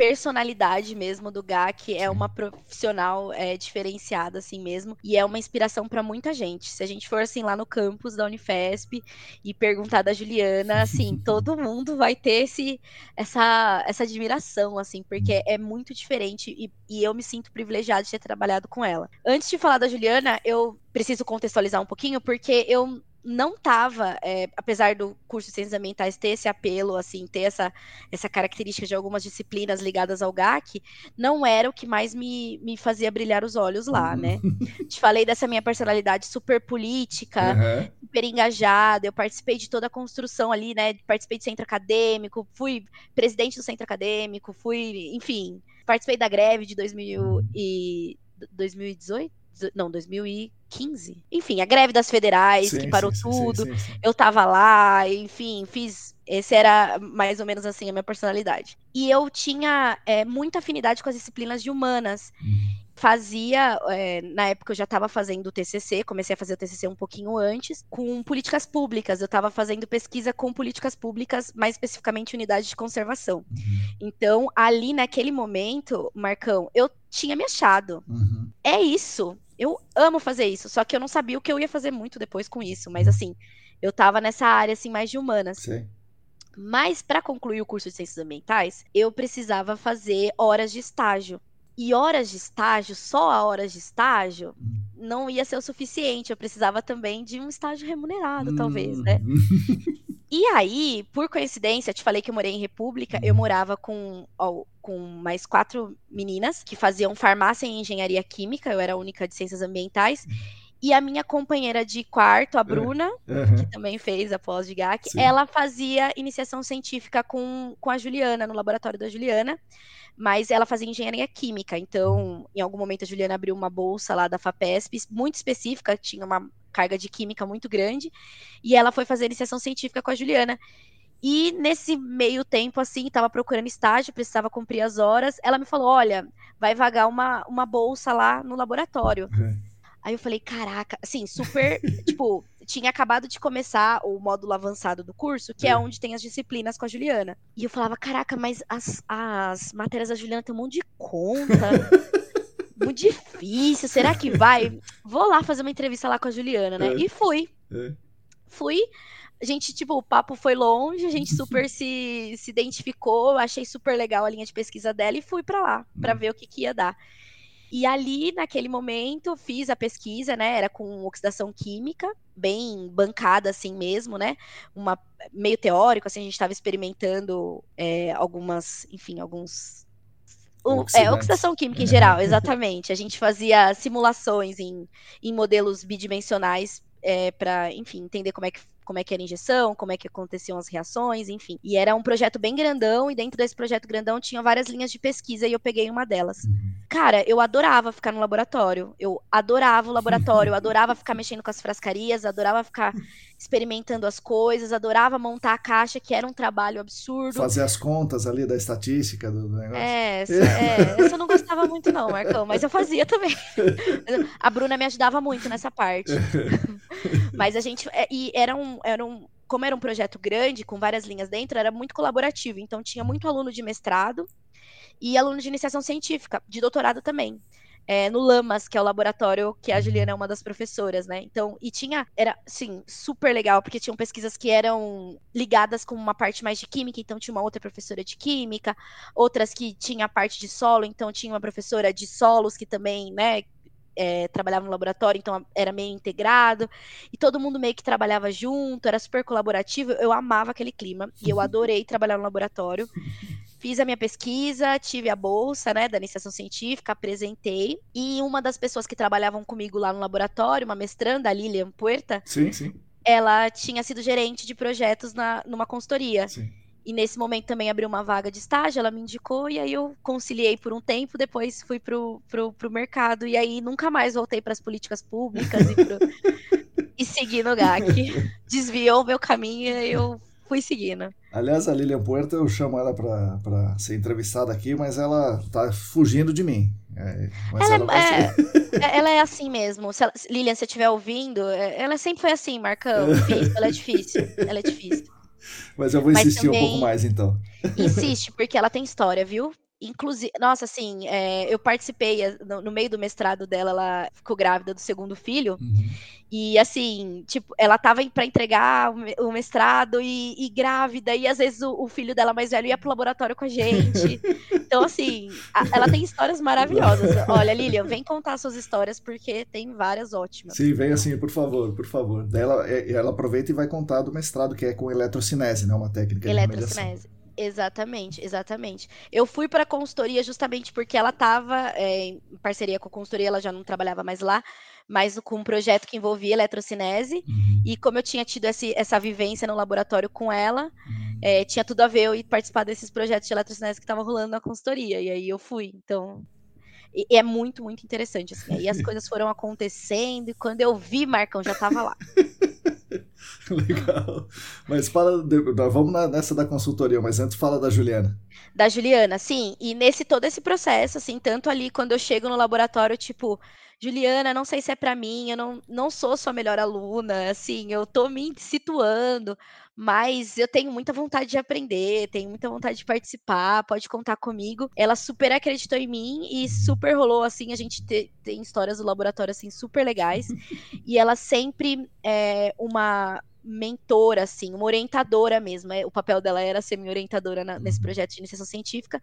personalidade mesmo do GAC, é uma profissional é, diferenciada assim mesmo, e é uma inspiração para muita gente. Se a gente for assim lá no campus da Unifesp e perguntar da Juliana, assim, (laughs) todo mundo vai ter esse, essa, essa admiração, assim, porque é muito diferente e, e eu me sinto privilegiada de ter trabalhado com ela. Antes de falar da Juliana, eu preciso contextualizar um pouquinho, porque eu não estava, é, apesar do curso de ciências ambientais ter esse apelo, assim, ter essa, essa característica de algumas disciplinas ligadas ao GAC, não era o que mais me, me fazia brilhar os olhos lá, né? Uhum. Te falei dessa minha personalidade super política, uhum. super engajada, eu participei de toda a construção ali, né? Participei de centro acadêmico, fui presidente do centro acadêmico, fui, enfim, participei da greve de 2000 e 2018? Não, 2015. Enfim, a greve das federais, sim, que parou sim, tudo. Sim, eu tava lá, enfim, fiz. Esse era mais ou menos assim a minha personalidade. E eu tinha é, muita afinidade com as disciplinas de humanas. Uhum fazia, é, na época eu já estava fazendo o TCC, comecei a fazer o TCC um pouquinho antes, com políticas públicas. Eu estava fazendo pesquisa com políticas públicas, mais especificamente unidade de conservação. Uhum. Então, ali naquele momento, Marcão, eu tinha me achado. Uhum. É isso. Eu amo fazer isso, só que eu não sabia o que eu ia fazer muito depois com isso, mas assim, eu estava nessa área assim mais de humanas. Sim. Mas para concluir o curso de ciências ambientais, eu precisava fazer horas de estágio. E horas de estágio, só a horas de estágio, hum. não ia ser o suficiente. Eu precisava também de um estágio remunerado, hum. talvez, né? (laughs) e aí, por coincidência, te falei que eu morei em República, eu hum. morava com, ó, com mais quatro meninas que faziam farmácia e engenharia química, eu era a única de ciências ambientais. E a minha companheira de quarto, a é, Bruna, uhum. que também fez a pós de GAC, Sim. ela fazia iniciação científica com, com a Juliana, no laboratório da Juliana mas ela fazia engenharia química. Então, em algum momento, a Juliana abriu uma bolsa lá da FAPESP, muito específica, tinha uma carga de química muito grande, e ela foi fazer iniciação científica com a Juliana. E nesse meio tempo, assim, estava procurando estágio, precisava cumprir as horas. Ela me falou: olha, vai vagar uma, uma bolsa lá no laboratório. Uhum. Aí eu falei, caraca, assim, super, (laughs) tipo, tinha acabado de começar o módulo avançado do curso, que é. é onde tem as disciplinas com a Juliana. E eu falava, caraca, mas as, as matérias da Juliana tem um monte de conta. (laughs) muito difícil, será que vai? Vou lá fazer uma entrevista lá com a Juliana, né? É. E fui. É. Fui. A gente, tipo, o papo foi longe, a gente super se, se identificou, achei super legal a linha de pesquisa dela e fui para lá, para hum. ver o que, que ia dar. E ali, naquele momento, fiz a pesquisa, né? Era com oxidação química, bem bancada assim mesmo, né? Uma meio teórico, assim, a gente estava experimentando é, algumas, enfim, alguns um, é, oxidação química em geral, (laughs) exatamente. A gente fazia simulações em, em modelos bidimensionais é, para, enfim, entender como é que como é que era a injeção, como é que aconteciam as reações, enfim. E era um projeto bem grandão, e dentro desse projeto grandão tinha várias linhas de pesquisa, e eu peguei uma delas. Uhum. Cara, eu adorava ficar no laboratório. Eu adorava o laboratório, eu adorava ficar mexendo com as frascarias, adorava ficar experimentando as coisas, adorava montar a caixa, que era um trabalho absurdo. Fazer as contas ali da estatística do negócio. É, (laughs) essa, é, essa eu não gostava muito não, Marcão, mas eu fazia também. (laughs) A Bruna me ajudava muito nessa parte. (laughs) Mas a gente, é, e era um, era um, como era um projeto grande, com várias linhas dentro, era muito colaborativo, então tinha muito aluno de mestrado e aluno de iniciação científica, de doutorado também é, no Lamas, que é o laboratório que a uhum. Juliana é uma das professoras, né? Então, e tinha, era, sim, super legal, porque tinham pesquisas que eram ligadas com uma parte mais de química, então tinha uma outra professora de química, outras que tinha a parte de solo, então tinha uma professora de solos que também, né, é, trabalhava no laboratório, então era meio integrado, e todo mundo meio que trabalhava junto, era super colaborativo, eu amava aquele clima, e eu adorei trabalhar no laboratório. Fiz a minha pesquisa, tive a bolsa, né, da iniciação científica, apresentei. E uma das pessoas que trabalhavam comigo lá no laboratório, uma mestranda, a Lilian Puerta, sim, sim. ela tinha sido gerente de projetos na, numa consultoria. Sim. E nesse momento também abriu uma vaga de estágio, ela me indicou, e aí eu conciliei por um tempo, depois fui pro, pro, pro mercado, e aí nunca mais voltei para as políticas públicas e, pro... (laughs) e segui no GAC. Desviou o meu caminho e eu fui seguindo. Aliás, a Lilian Puerta, eu chamo ela para ser entrevistada aqui, mas ela tá fugindo de mim. É, ela, ela, é, é, ela, é, assim mesmo. Se ela, Lilian, se você estiver ouvindo, é, ela sempre foi assim, Marcão. (laughs) Difícil, ela é difícil. Ela é difícil. Mas eu vou insistir também, um pouco mais, então. Insiste, porque ela tem história, viu? Inclusive, nossa, assim, é, eu participei eh, no, no, meio do mestrado dela, ela ficou grávida do segundo filho. Uhum. E assim, tipo, ela tava para entregar o mestrado e, e, grávida, e às vezes o, o, filho dela mais velho ia pro laboratório com a gente. (laughs) Então, assim, a, ela tem histórias maravilhosas. Olha, Lilian, vem contar suas histórias, porque tem várias ótimas. Sim, vem assim, por favor, por favor. Daí ela, é, ela aproveita e vai contar do mestrado, que é com eletrocinese, né? Uma técnica de Eletrocinese. Exatamente, exatamente. Eu fui para a consultoria justamente porque ela estava é, em parceria com a consultoria, ela já não trabalhava mais lá, mas com um projeto que envolvia eletrocinese. Uhum. E como eu tinha tido esse, essa vivência no laboratório com ela, uhum. é, tinha tudo a ver eu ir participar desses projetos de eletrocinese que estavam rolando na consultoria. E aí eu fui. Então, e, é muito, muito interessante. Assim. Aí as (laughs) coisas foram acontecendo, e quando eu vi, Marcão já estava lá. (laughs) (laughs) Legal. Mas fala, vamos nessa da consultoria, mas antes fala da Juliana. Da Juliana, sim. E nesse todo esse processo, assim, tanto ali quando eu chego no laboratório, tipo, Juliana, não sei se é para mim, eu não, não sou sua melhor aluna, assim, eu tô me situando, mas eu tenho muita vontade de aprender, tenho muita vontade de participar, pode contar comigo. Ela super acreditou em mim e super rolou, assim, a gente te, tem histórias do laboratório, assim, super legais. (laughs) e ela sempre é uma mentora, assim, uma orientadora mesmo. É, o papel dela era ser minha orientadora na, nesse uhum. projeto de iniciação científica,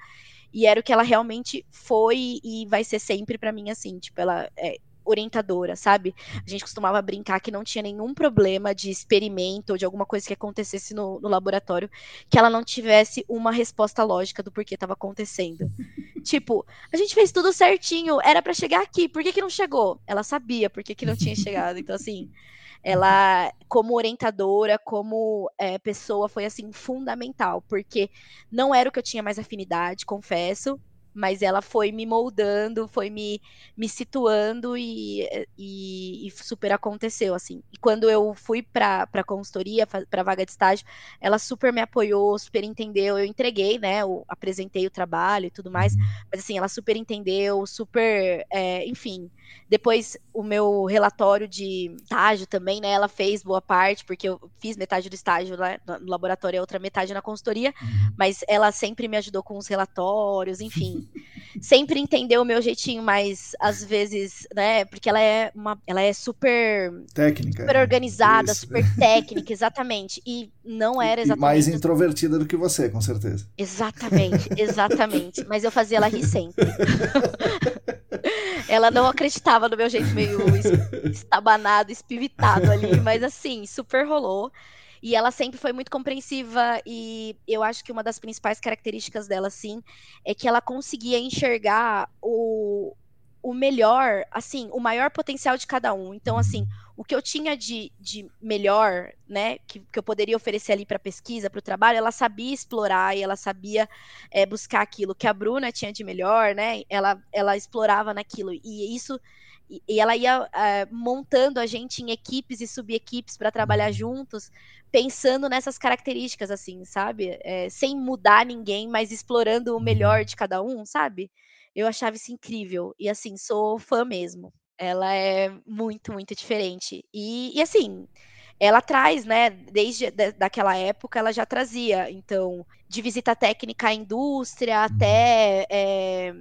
e era o que ela realmente foi e vai ser sempre para mim, assim, tipo, ela é orientadora, sabe? A gente costumava brincar que não tinha nenhum problema de experimento ou de alguma coisa que acontecesse no, no laboratório que ela não tivesse uma resposta lógica do porquê estava acontecendo. (laughs) tipo, a gente fez tudo certinho, era para chegar aqui, por que, que não chegou? Ela sabia por que, que não tinha chegado, então assim ela, como orientadora, como é, pessoa, foi assim fundamental, porque não era o que eu tinha mais afinidade, confesso, mas ela foi me moldando, foi me, me situando e, e, e super aconteceu, assim. E quando eu fui para a consultoria, para vaga de estágio, ela super me apoiou, super entendeu, eu entreguei, né, eu apresentei o trabalho e tudo mais, uhum. mas assim, ela super entendeu, super, é, enfim, depois, o meu relatório de estágio também, né? Ela fez boa parte, porque eu fiz metade do estágio lá no laboratório e a outra metade na consultoria, uhum. mas ela sempre me ajudou com os relatórios, enfim. (laughs) sempre entendeu o meu jeitinho, mas às vezes, né? Porque ela é uma. Ela é super. Técnica. Super organizada, Isso. super (laughs) técnica, exatamente. E não era exatamente. E mais introvertida do que você, com certeza. Exatamente, exatamente. mas eu fazia ela rir sempre. (laughs) ela não acreditava no meu jeito meio estabanado, espivitado ali, (laughs) mas assim, super rolou. E ela sempre foi muito compreensiva e eu acho que uma das principais características dela, sim, é que ela conseguia enxergar o, o melhor, assim, o maior potencial de cada um. Então, assim, o que eu tinha de, de melhor, né, que, que eu poderia oferecer ali para pesquisa, para o trabalho, ela sabia explorar e ela sabia é, buscar aquilo que a Bruna tinha de melhor, né, ela, ela explorava naquilo. E isso e ela ia é, montando a gente em equipes e subequipes para trabalhar juntos, pensando nessas características, assim, sabe? É, sem mudar ninguém, mas explorando o melhor de cada um, sabe? Eu achava isso incrível. E assim, sou fã mesmo. Ela é muito, muito diferente. E, e assim, ela traz, né, desde da, daquela época, ela já trazia, então, de visita técnica à indústria até é,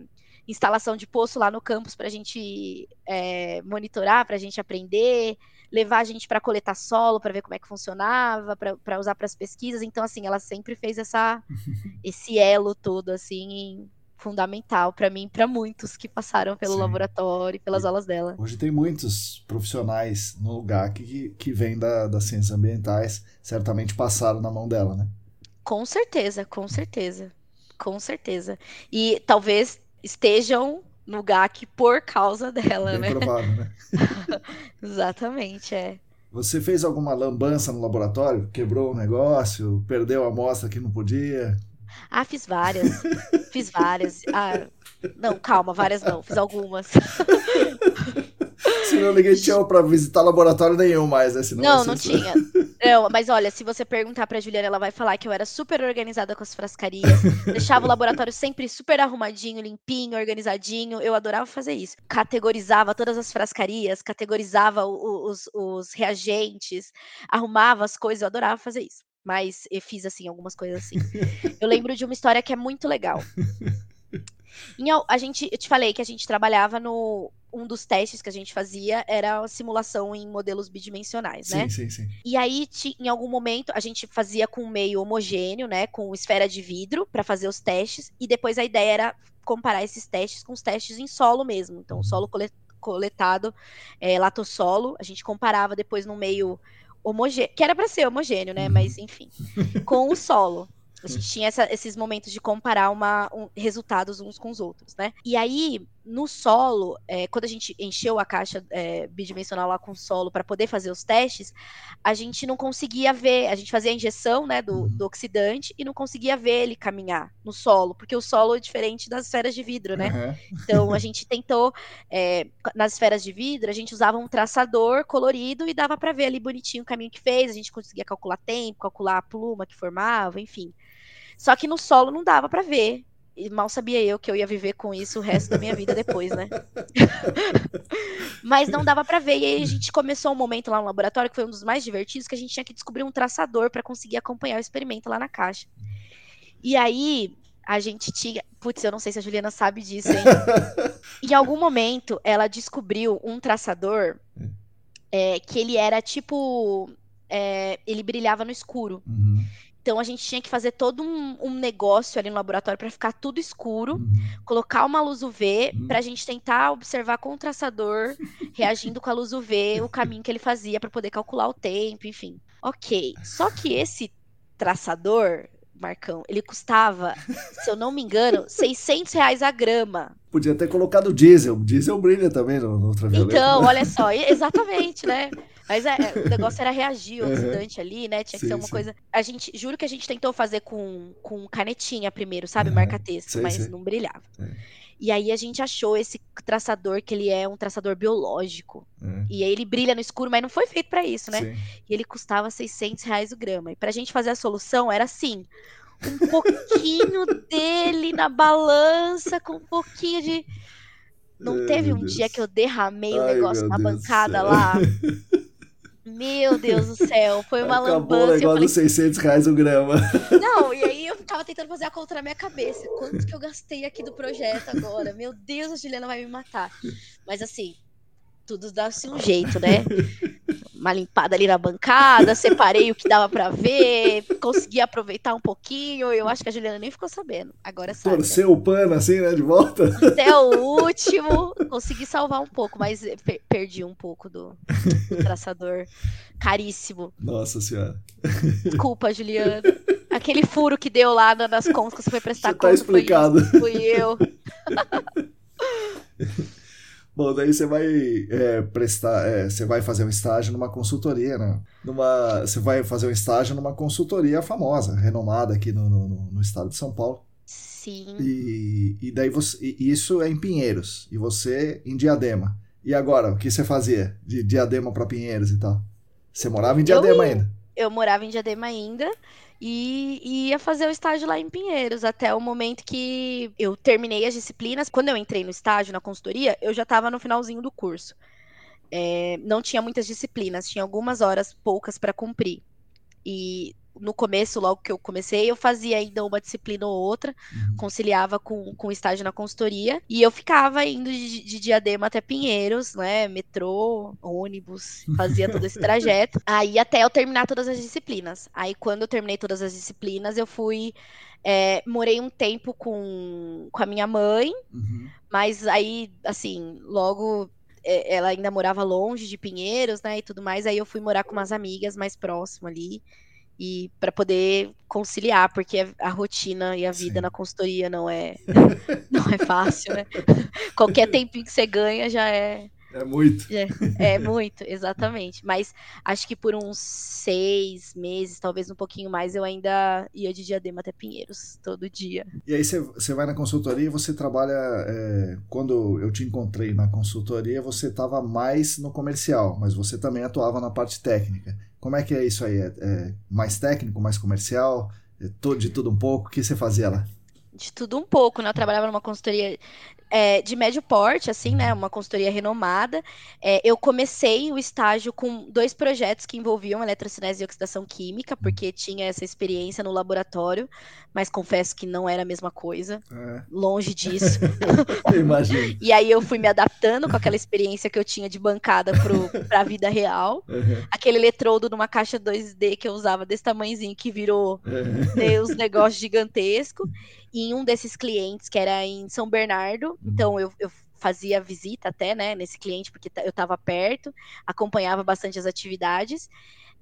instalação de poço lá no campus para a gente é, monitorar, para a gente aprender, levar a gente para coletar solo para ver como é que funcionava, para usar para as pesquisas. Então, assim, ela sempre fez essa, (laughs) esse elo todo, assim, fundamental para mim, para muitos que passaram pelo Sim. laboratório e pelas e aulas dela. Hoje tem muitos profissionais no lugar que, que vêm da, das ciências ambientais, certamente passaram na mão dela, né? Com certeza, com certeza, com certeza. E talvez estejam no GAC por causa dela, Bem né? (laughs) Provável, né? Exatamente, é. Você fez alguma lambança no laboratório? Quebrou o um negócio? Perdeu a amostra que não podia? Ah, fiz várias. (laughs) fiz várias. Ah, não, calma, várias não. Fiz algumas. Senão ninguém tinha pra visitar laboratório nenhum mais, né? Senão não, não tinha. (laughs) Não, mas olha, se você perguntar pra Juliana, ela vai falar que eu era super organizada com as frascarias. deixava o laboratório sempre super arrumadinho, limpinho, organizadinho. Eu adorava fazer isso. Categorizava todas as frascarias, categorizava os, os reagentes, arrumava as coisas. Eu adorava fazer isso mas eu fiz assim algumas coisas assim. Eu lembro de uma história que é muito legal. (laughs) Em, a gente, eu te falei que a gente trabalhava no um dos testes que a gente fazia era a simulação em modelos bidimensionais, né? Sim, sim, sim. E aí, em algum momento, a gente fazia com um meio homogêneo, né? Com esfera de vidro para fazer os testes. E depois a ideia era comparar esses testes com os testes em solo mesmo. Então, solo coletado, é, latossolo, a gente comparava depois no meio homogêneo, que era para ser homogêneo, né? Uhum. Mas enfim, com o solo. A gente (laughs) tinha essa, esses momentos de comparar uma, um, resultados uns com os outros, né? E aí, no solo, é, quando a gente encheu a caixa é, bidimensional lá com solo para poder fazer os testes, a gente não conseguia ver, a gente fazia a injeção né, do, uhum. do, oxidante e não conseguia ver ele caminhar no solo, porque o solo é diferente das esferas de vidro, né? Uhum. Então a gente tentou, é, nas esferas de vidro, a gente usava um traçador colorido e dava para ver ali bonitinho o caminho que fez, a gente conseguia calcular tempo, calcular a pluma que formava, enfim. Só que no solo não dava para ver. E mal sabia eu que eu ia viver com isso o resto da minha vida depois, né? (laughs) Mas não dava para ver. E aí a gente começou um momento lá no laboratório que foi um dos mais divertidos, que a gente tinha que descobrir um traçador para conseguir acompanhar o experimento lá na caixa. E aí a gente tinha. Putz, eu não sei se a Juliana sabe disso, hein? (laughs) em algum momento ela descobriu um traçador é, que ele era tipo. É, ele brilhava no escuro. Uhum. Então a gente tinha que fazer todo um, um negócio ali no laboratório para ficar tudo escuro, uhum. colocar uma luz UV uhum. para a gente tentar observar com o traçador, reagindo com a luz UV, o caminho que ele fazia para poder calcular o tempo, enfim. Ok. Só que esse traçador, Marcão, ele custava, se eu não me engano, (laughs) 600 reais a grama. Podia ter colocado diesel. Diesel brilha também no, no ultravioleta. Então, olha (laughs) só, exatamente, né? Mas é, o negócio era reagir o oxidante uhum. ali, né? Tinha que sim, ser uma sim. coisa. A gente, juro que a gente tentou fazer com, com canetinha primeiro, sabe? Uhum. Marca-texto, mas sim. não brilhava. É. E aí a gente achou esse traçador que ele é um traçador biológico. Uhum. E aí ele brilha no escuro, mas não foi feito para isso, né? E ele custava 600 reais o grama. E pra gente fazer a solução era assim: um pouquinho (laughs) dele na balança, com um pouquinho de. Não Ai, teve um Deus. dia que eu derramei o negócio na Deus bancada lá? (laughs) Meu Deus do céu, foi uma Acabou lambança. Acabou o negócio falei... 600 reais o grama. Não, e aí eu ficava tentando fazer a conta na minha cabeça. Quanto que eu gastei aqui do projeto agora? Meu Deus, a Juliana vai me matar. Mas assim, tudo dá-se um jeito, né? (laughs) Uma limpada ali na bancada, separei o que dava para ver, consegui aproveitar um pouquinho. Eu acho que a Juliana nem ficou sabendo. Agora sabe. Né? Torceu o pano assim, né? De volta. Até o último, consegui salvar um pouco, mas per perdi um pouco do, do traçador caríssimo. Nossa senhora. Desculpa, Juliana. Aquele furo que deu lá nas contas que você foi prestar você tá explicado. Fui, fui eu. (laughs) Bom, daí você vai é, prestar, é, você vai fazer um estágio numa consultoria, né? Numa, você vai fazer um estágio numa consultoria famosa, renomada aqui no, no, no estado de São Paulo. Sim. E, e daí você, e isso é em Pinheiros e você em Diadema. E agora, o que você fazia de Diadema para Pinheiros e tal? Você morava em Diadema eu, ainda? Eu morava em Diadema ainda e, e ia fazer o estágio lá em Pinheiros, até o momento que eu terminei as disciplinas. Quando eu entrei no estágio, na consultoria, eu já estava no finalzinho do curso. É, não tinha muitas disciplinas, tinha algumas horas poucas para cumprir. E no começo, logo que eu comecei, eu fazia ainda uma disciplina ou outra, uhum. conciliava com, com estágio na consultoria, e eu ficava indo de, de Diadema até Pinheiros, né, metrô, ônibus, fazia todo esse (laughs) trajeto, aí até eu terminar todas as disciplinas. Aí quando eu terminei todas as disciplinas, eu fui é, morei um tempo com, com a minha mãe, uhum. mas aí, assim, logo é, ela ainda morava longe de Pinheiros, né, e tudo mais, aí eu fui morar com umas amigas mais próximo ali e para poder conciliar, porque a, rotina e a vida Sim. na consultoria não é (laughs) não é fácil, né? Qualquer tempinho que você ganha já é é muito. É, é, muito, exatamente. Mas acho que por uns seis meses, talvez um pouquinho mais, eu ainda ia de Diadema até Pinheiros, todo dia. E aí você vai na consultoria e você trabalha. É, quando eu te encontrei na consultoria, você estava mais no comercial, mas você também atuava na parte técnica. Como é que é isso aí? É, é mais técnico, mais comercial? É de tudo um pouco? O que você fazia lá? De tudo um pouco, né? Eu trabalhava numa consultoria é, de médio porte, assim, né? Uma consultoria renomada. É, eu comecei o estágio com dois projetos que envolviam eletrocinese e oxidação química, porque tinha essa experiência no laboratório, mas confesso que não era a mesma coisa. É. Longe disso. (laughs) Imagino. e aí eu fui me adaptando com aquela experiência que eu tinha de bancada para a vida real. Uhum. Aquele eletrodo numa caixa 2D que eu usava desse tamanhozinho que virou uhum. né, os negócios gigantescos. E um desses clientes, que era em São Bernardo, então eu, eu fazia visita até, né, nesse cliente, porque eu estava perto, acompanhava bastante as atividades.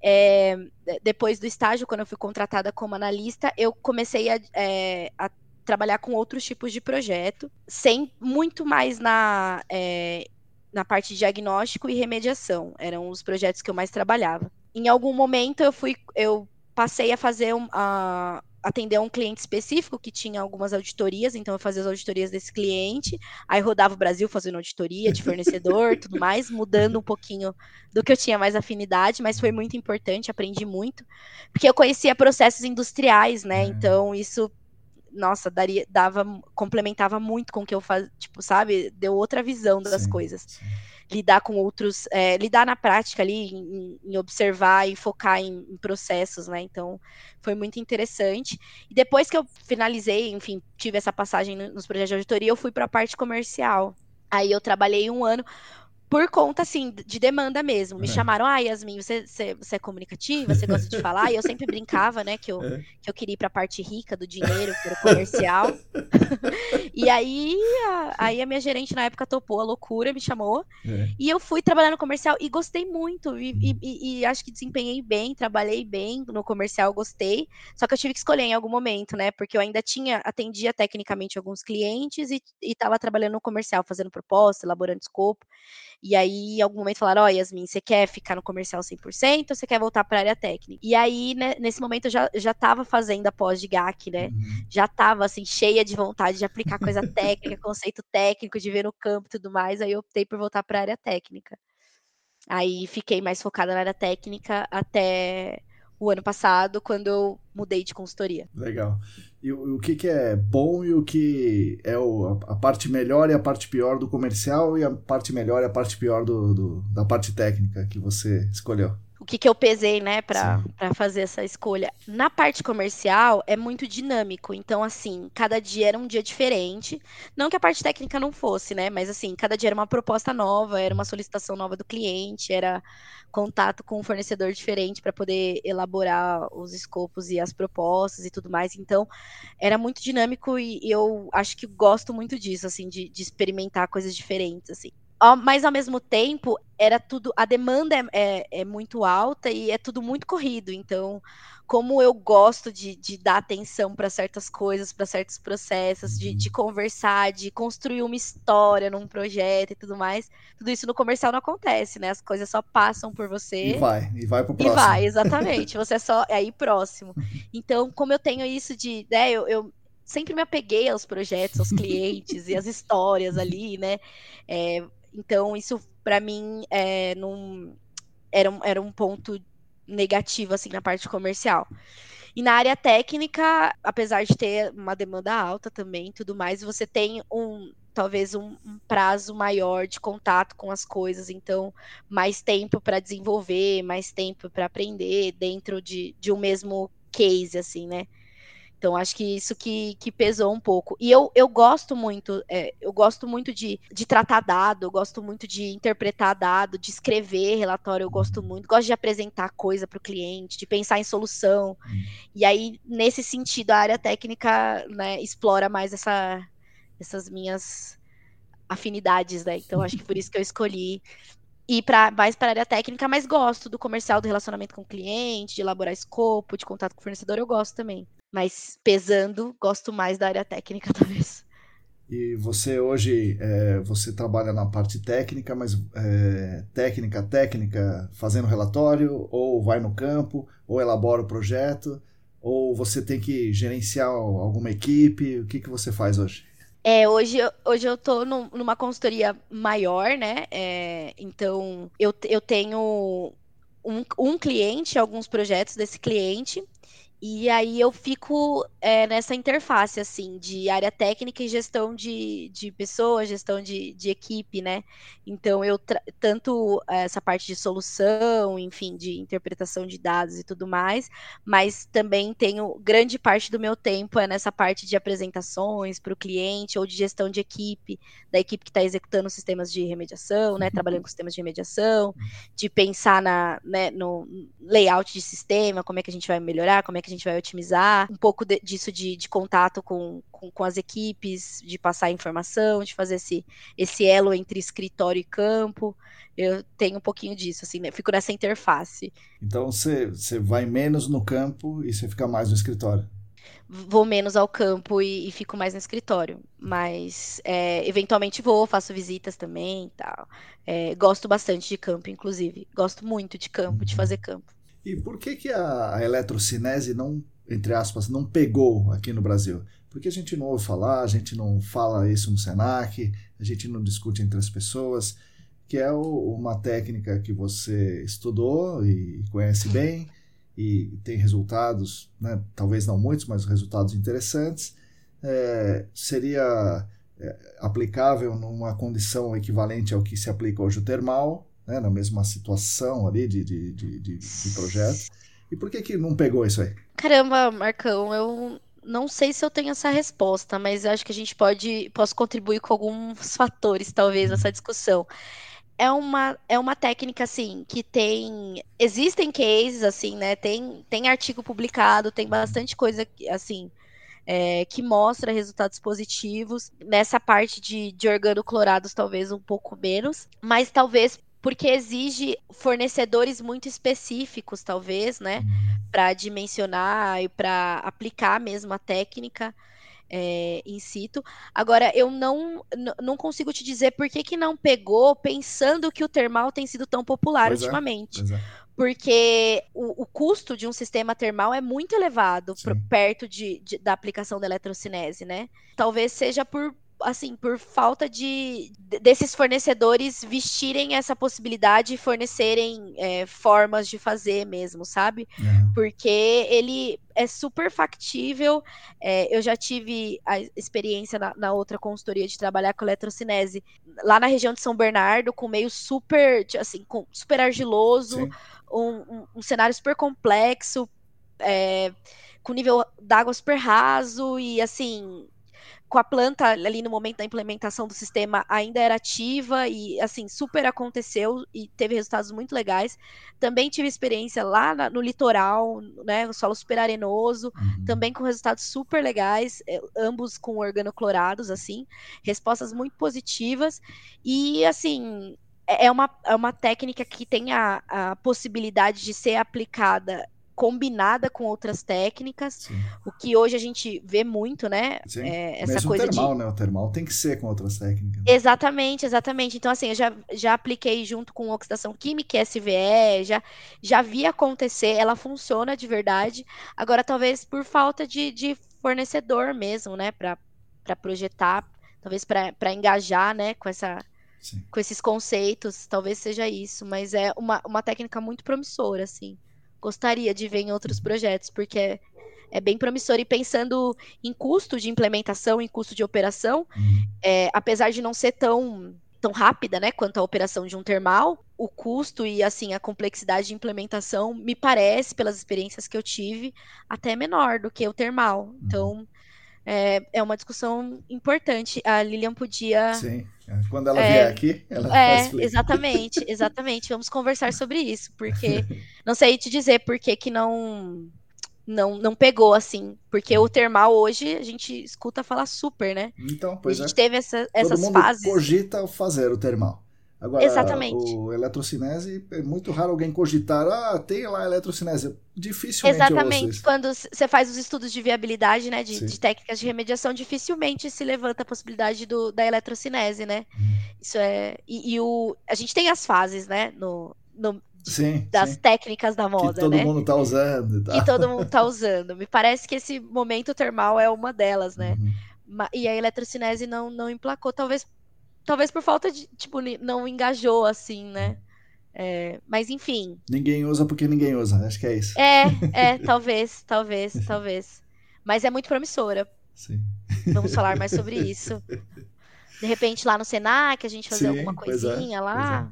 É, depois do estágio, quando eu fui contratada como analista, eu comecei a, é, a trabalhar com outros tipos de projeto, sem muito mais na, é, na parte de diagnóstico e remediação. Eram os projetos que eu mais trabalhava. Em algum momento eu fui, eu passei a fazer um, a, atender um cliente específico que tinha algumas auditorias, então eu fazia as auditorias desse cliente, aí rodava o Brasil fazendo auditoria de fornecedor, (laughs) tudo mais, mudando um pouquinho do que eu tinha mais afinidade, mas foi muito importante, aprendi muito, porque eu conhecia processos industriais, né? É. Então isso nossa, daria, dava, complementava muito com o que eu fazia, tipo, sabe, deu outra visão das sim, coisas. Sim lidar com outros, é, lidar na prática ali, em, em observar e focar em, em, processos, né? Então, foi muito interessante. E depois que eu finalizei, enfim, tive essa passagem nos projetos de auditoria, eu fui para a parte comercial. Aí eu trabalhei um ano por conta, assim, de demanda mesmo. Me é. chamaram, ah, Yasmin, você, você, você, é comunicativa, você gosta de falar? E eu sempre brincava, né, que eu, é. que eu queria ir pra parte rica do dinheiro, para o comercial. (laughs) e aí a, aí a minha gerente na época topou a loucura, me chamou. É. E eu fui trabalhar no comercial e gostei muito. E, e, e, e, acho que desempenhei bem, trabalhei bem no comercial, gostei. Só que eu tive que escolher em algum momento, né, porque eu ainda tinha, atendia tecnicamente alguns clientes e estava trabalhando no comercial, fazendo proposta, elaborando escopo. E aí, em algum momento, falaram: Ó, oh, Yasmin, você quer ficar no comercial 100% ou você quer voltar para a área técnica? E aí, né, nesse momento, eu já, já tava fazendo a pós de GAC, né? Uhum. Já tava, assim, cheia de vontade de aplicar coisa (laughs) técnica, conceito técnico, de ver no campo e tudo mais. Aí, eu optei por voltar para a área técnica. Aí, fiquei mais focada na área técnica até o ano passado, quando eu mudei de consultoria. Legal. E o, o que, que é bom e o que é o, a, a, parte melhor e a parte pior do comercial e a parte melhor e a parte pior do, do, da parte técnica que você escolheu? O que, que eu pesei, né, para fazer essa escolha. Na parte comercial é muito dinâmico, então assim, cada dia era um dia diferente. Não que a parte técnica não fosse, né, mas assim, cada dia era uma proposta nova, era uma solicitação nova do cliente, era contato com um fornecedor diferente para poder elaborar os escopos e as propostas e tudo mais. Então, era muito dinâmico e, e eu acho que gosto muito disso, assim, de, de experimentar coisas diferentes, assim mas ao mesmo tempo era tudo a demanda é, é, é, muito alta e é tudo muito corrido. Então como eu gosto de, de dar atenção para certas coisas para certos processos de, de, conversar de construir uma história num projeto e tudo mais tudo isso no comercial não acontece né? As coisas só passam por você e vai e vai pro próximo e vai exatamente. (laughs) Você é só é aí próximo. Então como eu tenho isso de né eu, eu sempre me apeguei aos projetos, aos clientes e às histórias ali, né? É, então, isso para mim é, num, era, um, era um ponto negativo assim na parte comercial. E na área técnica, apesar de ter uma demanda alta também, tudo mais, você tem um talvez um, um prazo maior de contato com as coisas, então mais tempo para desenvolver, mais tempo para aprender dentro de, de um mesmo case, assim, né? Então, acho que isso que, que pesou um pouco. E eu, eu gosto muito, é, eu gosto muito de, de tratar dado, eu gosto muito de interpretar dado, de escrever relatório, eu gosto muito, gosto de apresentar coisa para o cliente, de pensar em solução. E aí, nesse sentido, a área técnica né, explora mais essa, essas minhas afinidades, né? Então, acho que por isso que eu escolhi ir para mais para a área técnica, mas gosto do comercial, do relacionamento com o cliente, de elaborar escopo, de contato com o fornecedor, eu gosto também. Mas pesando, gosto mais da área técnica, (laughs) talvez. E você hoje, é, você trabalha na parte técnica, mas é, técnica, técnica, fazendo relatório, ou vai no campo, ou elabora o projeto, ou você tem que gerenciar alguma equipe, o que, que você faz hoje? É, hoje, hoje eu num, numa consultoria maior, né? É, então, eu, eu tenho um, um cliente, alguns projetos desse cliente, e aí eu fico é, nessa interface, assim, de área técnica e gestão de, de pessoas, gestão de, de equipe, né? Então, eu tanto essa parte de solução, enfim, de interpretação de dados e tudo mais, mas também tenho grande parte do meu tempo é nessa parte de apresentações para o cliente ou de gestão de equipe, da equipe que está executando sistemas de remediação, né? Trabalhando com sistemas de remediação, de pensar na, né, no layout de sistema, como é que a gente vai melhorar, como é que a gente vai otimizar, um pouco de, disso de, de contato com, com, com, as equipes, de passar informação, de fazer esse, esse elo entre escritório e campo. Eu tenho um pouquinho disso, assim, né? Fico nessa interface. Então você, você vai menos no campo e você fica mais no escritório vou menos ao campo e, e, fico mais no escritório. Mas é, eventualmente vou, faço visitas também tal. É, gosto bastante de campo, inclusive. Gosto muito de campo, de fazer campo. E por que, que a, eletrocinese não, entre aspas, não pegou aqui no Brasil? Porque a gente não ouve falar, a gente não fala isso no SENAC, a gente não discute entre as pessoas, que é o, uma técnica que você estudou e conhece bem e tem resultados, né, talvez não muitos, mas resultados interessantes. É, seria é, aplicável numa condição equivalente ao que se aplica hoje o termal, né, na mesma situação ali de, de, de, de, de projeto. E por que, que não pegou isso aí? Caramba, Marcão, eu não sei se eu tenho essa resposta, mas acho que a gente pode posso contribuir com alguns (laughs) fatores, talvez, nessa discussão. É uma, é uma técnica, assim, que tem. Existem cases, assim, né? Tem, tem artigo publicado, tem bastante coisa, assim, é, que mostra resultados positivos. Nessa parte de, de organoclorados, talvez um pouco menos, mas talvez porque exige fornecedores muito específicos, talvez, né, uhum. para dimensionar e para aplicar mesmo a técnica é, in situ. Agora, eu não, não consigo te dizer por que, que não pegou, pensando que o termal tem sido tão popular pois é, ultimamente. É, é. Porque o, o, custo de um sistema termal é muito elevado por, perto de, de, da aplicação da eletrocinese, né? Talvez seja por assim, por falta de desses fornecedores vestirem essa possibilidade e fornecerem é, formas de fazer mesmo, sabe? Uhum. Porque ele é super factível. É, eu já tive a experiência na, na, outra consultoria de trabalhar com eletrocinese lá na região de São Bernardo, com meio super, assim, com super argiloso. Um, um, um cenário super complexo, é, com nível d'água super raso e assim com a planta ali no momento da implementação do sistema ainda era ativa e assim super aconteceu e teve resultados muito legais. Também tive experiência lá na, no litoral, né, o solo super arenoso, uhum. também com resultados super legais, eh, ambos com organoclorados assim, respostas muito positivas e assim é, é uma, é uma técnica que tem a, a possibilidade de ser aplicada combinada com outras técnicas, Sim. o que hoje a gente vê muito, né? É, essa Mesmo coisa termal, de... né? O termal tem que ser com outras técnicas. Exatamente, exatamente. Então, assim, eu já, já apliquei junto com oxidação química e SVE, já, já vi acontecer, ela funciona de verdade. Agora, talvez por falta de, de fornecedor mesmo, né? Para projetar, talvez para engajar, né? Com essa... Sim. Com esses conceitos, talvez seja isso, mas é uma, uma técnica muito promissora, assim gostaria de ver em outros projetos, porque é, é bem promissor. E pensando em custo de implementação, em custo de operação, é, apesar de não ser tão, tão rápida né, quanto a operação de um termal, o custo e assim a complexidade de implementação me parece, pelas experiências que eu tive, até menor do que o termal. Uhum. Então, é, é uma discussão importante. A Lilian podia. Sim. Quando ela é, vier aqui, ela É, exatamente, (laughs) exatamente. Vamos conversar sobre isso, porque (laughs) não sei te dizer por que, que não, não não pegou assim, porque o termal hoje a gente escuta falar super, né? Então, pois a gente é. teve essa, essas Todo mundo fases. cogita fazer o termal. Agora, Exatamente. o eletrocinese, é muito raro alguém cogitar, ah, tem lá eletrocinese. Dificilmente Exatamente. Quando você faz os estudos de viabilidade, né, de, de, técnicas de remediação, dificilmente se levanta a possibilidade do, da eletrocinese, né? Hum. Isso é... E, e, o, a gente tem as fases, né, no, no Sim, das sim. técnicas da moda, que todo né? mundo tá usando. Tá. Que todo mundo tá usando. Me parece que esse momento termal é uma delas, né? Uhum. E a eletrocinese não, não emplacou, talvez talvez por falta de, tipo, não engajou assim, né? É, mas enfim. Ninguém usa porque ninguém usa, acho que é isso. É, é, (laughs) talvez, talvez, (laughs) talvez. Mas é muito promissora. Sim. Vamos falar mais (laughs) sobre isso. De repente lá no Senac a gente fazer Sim, alguma é, coisinha é, lá.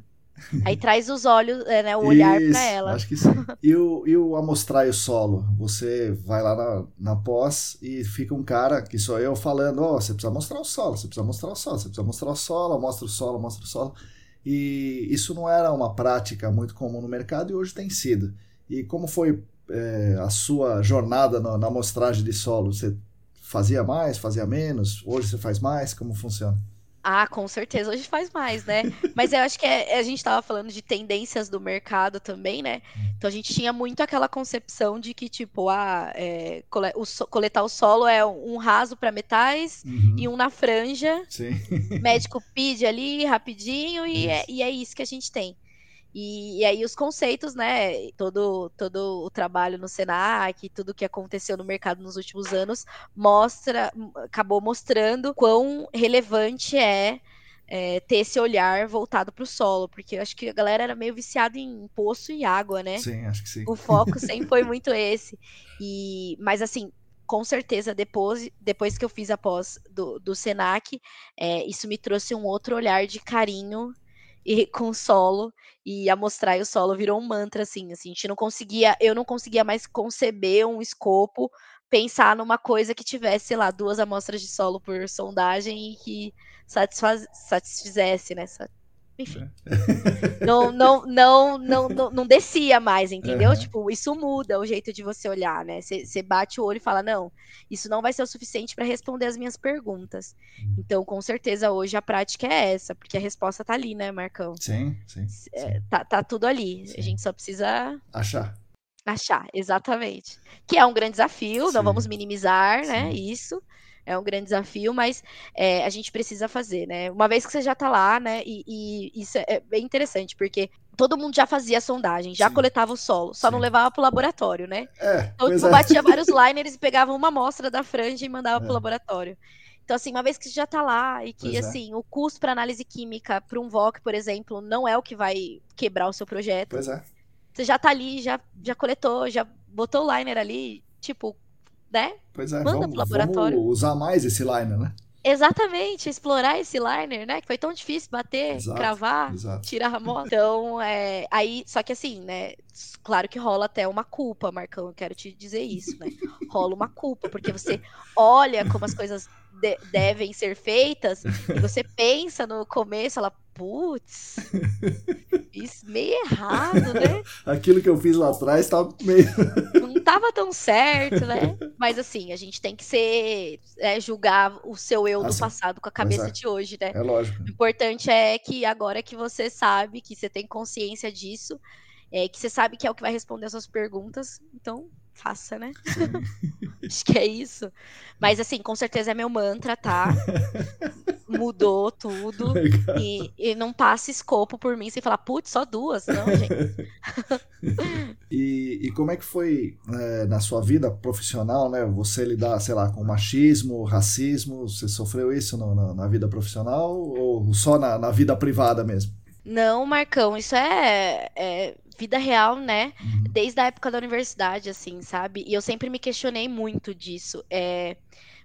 Aí traz os olhos, é, né, o olhar para ela. Acho que sim. E o, e o solo? Você vai lá na, na pós e fica um cara, que sou eu, falando: Ó, oh, você precisa mostrar o solo, você precisa mostrar o solo, você precisa mostrar o solo, mostra o solo, mostra o solo. E isso não era uma prática muito comum no mercado e hoje tem sido. E como foi é, a sua jornada na, na amostragem de solo? Você fazia mais, fazia menos? Hoje você faz mais? Como funciona? Ah, com certeza, hoje faz mais, né? (laughs) Mas eu acho que é, a gente estava falando de tendências do mercado também, né? Então a gente tinha muito aquela concepção de que, tipo, ah, é, coletar o solo é um raso para metais uhum. e um na franja. Sim. Médico pede ali rapidinho e é, e é isso que a gente tem. E, e, aí os conceitos, né? Todo, todo o trabalho no Senac, tudo que aconteceu no mercado nos últimos anos, mostra, acabou mostrando quão relevante é, é ter esse olhar voltado para o solo, porque eu acho que a galera era meio viciada em poço e água, né? Sim, acho que sim. O foco (laughs) sempre foi muito esse. E, mas assim, com certeza, depois, depois que eu fiz a pós do, do Senac, é, isso me trouxe um outro olhar de carinho e com o solo e amostrar o solo virou um mantra assim, assim, a gente não conseguia, eu não conseguia mais conceber um escopo, pensar numa coisa que tivesse, sei lá, duas amostras de solo por sondagem e que satisfaz, satisfizesse, né, enfim. É. (laughs) Não, não, não, não, não, não descia mais, entendeu? Uhum. Tipo, isso muda o jeito de você olhar, né? Você bate o olho e fala, não, isso não vai ser o suficiente para responder as minhas perguntas. Uhum. Então, com certeza, hoje a prática é essa, porque a resposta tá ali, né, Marcão? Sim, sim. É, tá, tá tudo ali. Sim. A gente só precisa. Achar. Achar, exatamente. Que é um grande desafio, sim. não vamos minimizar, né, sim. né? Isso é um grande desafio, mas é, a gente precisa fazer, né? Uma vez que você já está lá, né? E, e, isso é bem interessante, porque todo mundo já fazia a sondagem, já Sim. coletava o solo, só Sim. não levava para o laboratório, né? É, então, tipo, é. batia vários liners e pegava uma amostra da franja e mandava é. para o laboratório. Então, assim, uma vez que você já está lá e que, pois é. assim, é. o custo para análise química para um VOC, por exemplo, não é o que vai quebrar o seu projeto. Pois é. Você já está ali, já, já coletou, já botou o liner ali, tipo, né? Pois é, Manda vamos, pro laboratório. vamos usar mais esse liner, né? Exatamente, explorar esse liner, né? Que foi tão difícil bater, exato, cravar, exato. tirar a moto. Então, é, aí, só que assim, né? Claro que rola até uma culpa, Marcão, eu quero te dizer isso, né? Rola uma culpa, porque você olha como as coisas de devem ser feitas, e você pensa no começo, ela, putz, isso meio errado, né? (laughs) Aquilo que eu fiz lá atrás estava meio. Não estava tão certo, né? Mas assim, a gente tem que ser. É, julgar o seu eu ah, do sim. passado com a cabeça é. de hoje, né? É lógico. O importante é que agora que você sabe, que você tem consciência disso, é, que você sabe que é o que vai responder as suas perguntas, então faça, né? (laughs) Acho que é isso. Mas assim, com certeza é meu mantra, tá? (laughs) Mudou tudo. E, e, não passa escopo por mim sem falar, putz, só duas, não, gente. (laughs) e, e como é que foi é, na sua vida profissional, né? Você lidar, sei lá, com machismo, racismo? Você sofreu isso no, na, na, vida profissional ou só na, na vida privada mesmo? Não, Marcão, isso é, é vida real, né? Uhum. Desde a época da universidade, assim, sabe? E eu sempre me questionei muito disso. É,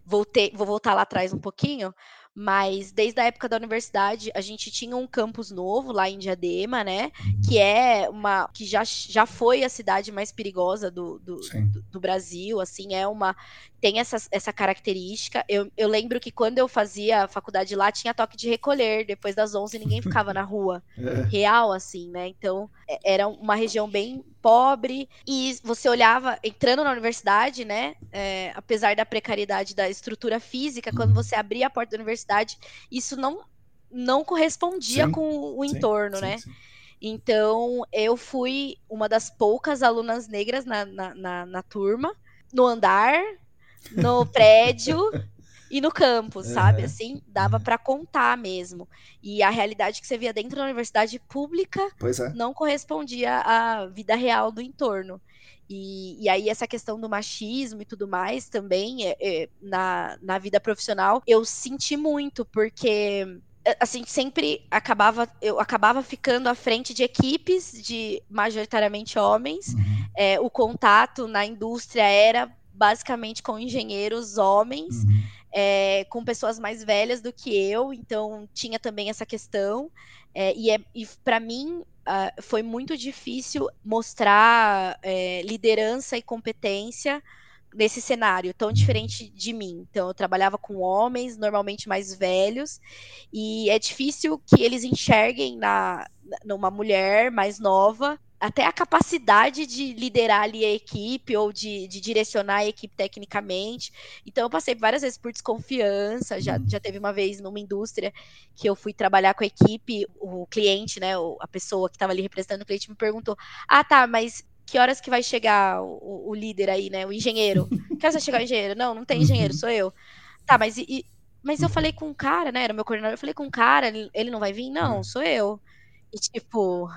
voltei, vou voltar lá atrás um pouquinho, mas desde a época da universidade a gente tinha um campus novo lá em Diadema, né? Que é uma que já, já foi a cidade mais perigosa do, do, do, do Brasil, assim, é uma tem essa, essa característica. Eu, eu lembro que quando eu fazia faculdade lá, tinha toque de recolher, depois das 11 ninguém ficava na rua. (laughs) É. Real, assim, né? Então, era uma região bem pobre e você olhava, entrando na universidade, né? É, apesar da precariedade da estrutura física, quando você abria a porta da universidade, isso não, não correspondia sim, com o entorno, sim, né? Sim, então, eu fui uma das poucas alunas negras na, na, na, na turma, no andar, no (laughs) prédio e no campus, uhum. sabe? Assim, dava para contar mesmo. E a realidade que você via dentro da universidade pública é. não correspondia à vida real do entorno. E, e aí, essa questão do machismo e tudo mais também, é, é, na, na vida profissional, eu senti muito, porque assim, sempre acabava, eu acabava ficando à frente de equipes de majoritariamente homens. Uhum. É, o contato na indústria era basicamente com engenheiros homens, uhum. É, com pessoas mais velhas do que eu, então tinha também essa questão. É, e é, e para mim uh, foi muito difícil mostrar é, liderança e competência nesse cenário tão diferente de mim. Então, eu trabalhava com homens, normalmente mais velhos, e é difícil que eles enxerguem na, numa mulher mais nova até a capacidade de liderar ali a equipe ou de, de, direcionar a equipe tecnicamente. Então, eu passei várias vezes por desconfiança. Já, uhum. já teve uma vez numa indústria que eu fui trabalhar com a equipe, o cliente, né, a pessoa que estava ali representando o cliente me perguntou: Ah, tá, mas que horas que vai chegar o, o líder aí, né, o engenheiro? Que horas vai chegar o engenheiro? Não, não tem engenheiro, uhum. sou eu. Tá, mas e, mas eu falei com um cara, né? Era meu coordenador, eu falei com um cara, ele não vai vir? Não, sou eu. E tipo,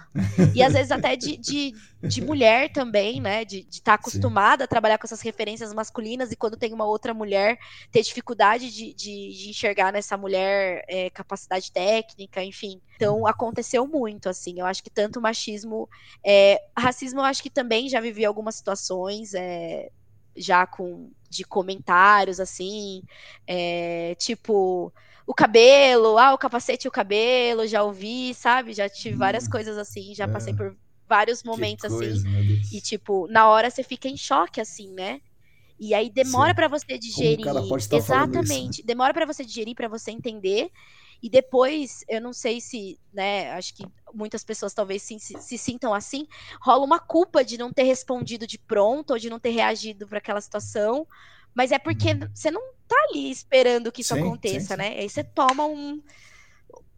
e às vezes até de, de, de mulher também, né? De estar tá acostumada Sim. a trabalhar com essas referências masculinas e quando tem uma outra mulher, ter dificuldade de, de, de enxergar nessa mulher é, capacidade técnica, enfim. Então aconteceu muito, assim. Eu acho que tanto machismo. É, racismo, eu acho que também já vivi algumas situações. É, já com de comentários assim, é, tipo o cabelo, ah, o capacete e o cabelo, já ouvi, sabe? Já tive várias hum, coisas assim, já é. passei por vários momentos assim. coisa, assim. E tipo, na hora você fica em choque assim, né? E aí demora para você digerir. Exatamente. Isso, né? Demora para você digerir, para você entender. E depois, eu não sei se, né, acho que muitas pessoas talvez se, se, se, sintam assim, rola uma culpa de não ter respondido de pronto ou de não ter reagido para aquela situação, mas é porque uhum. você não tá ali esperando que isso sim, aconteça, sim, sim. né? Aí você toma um,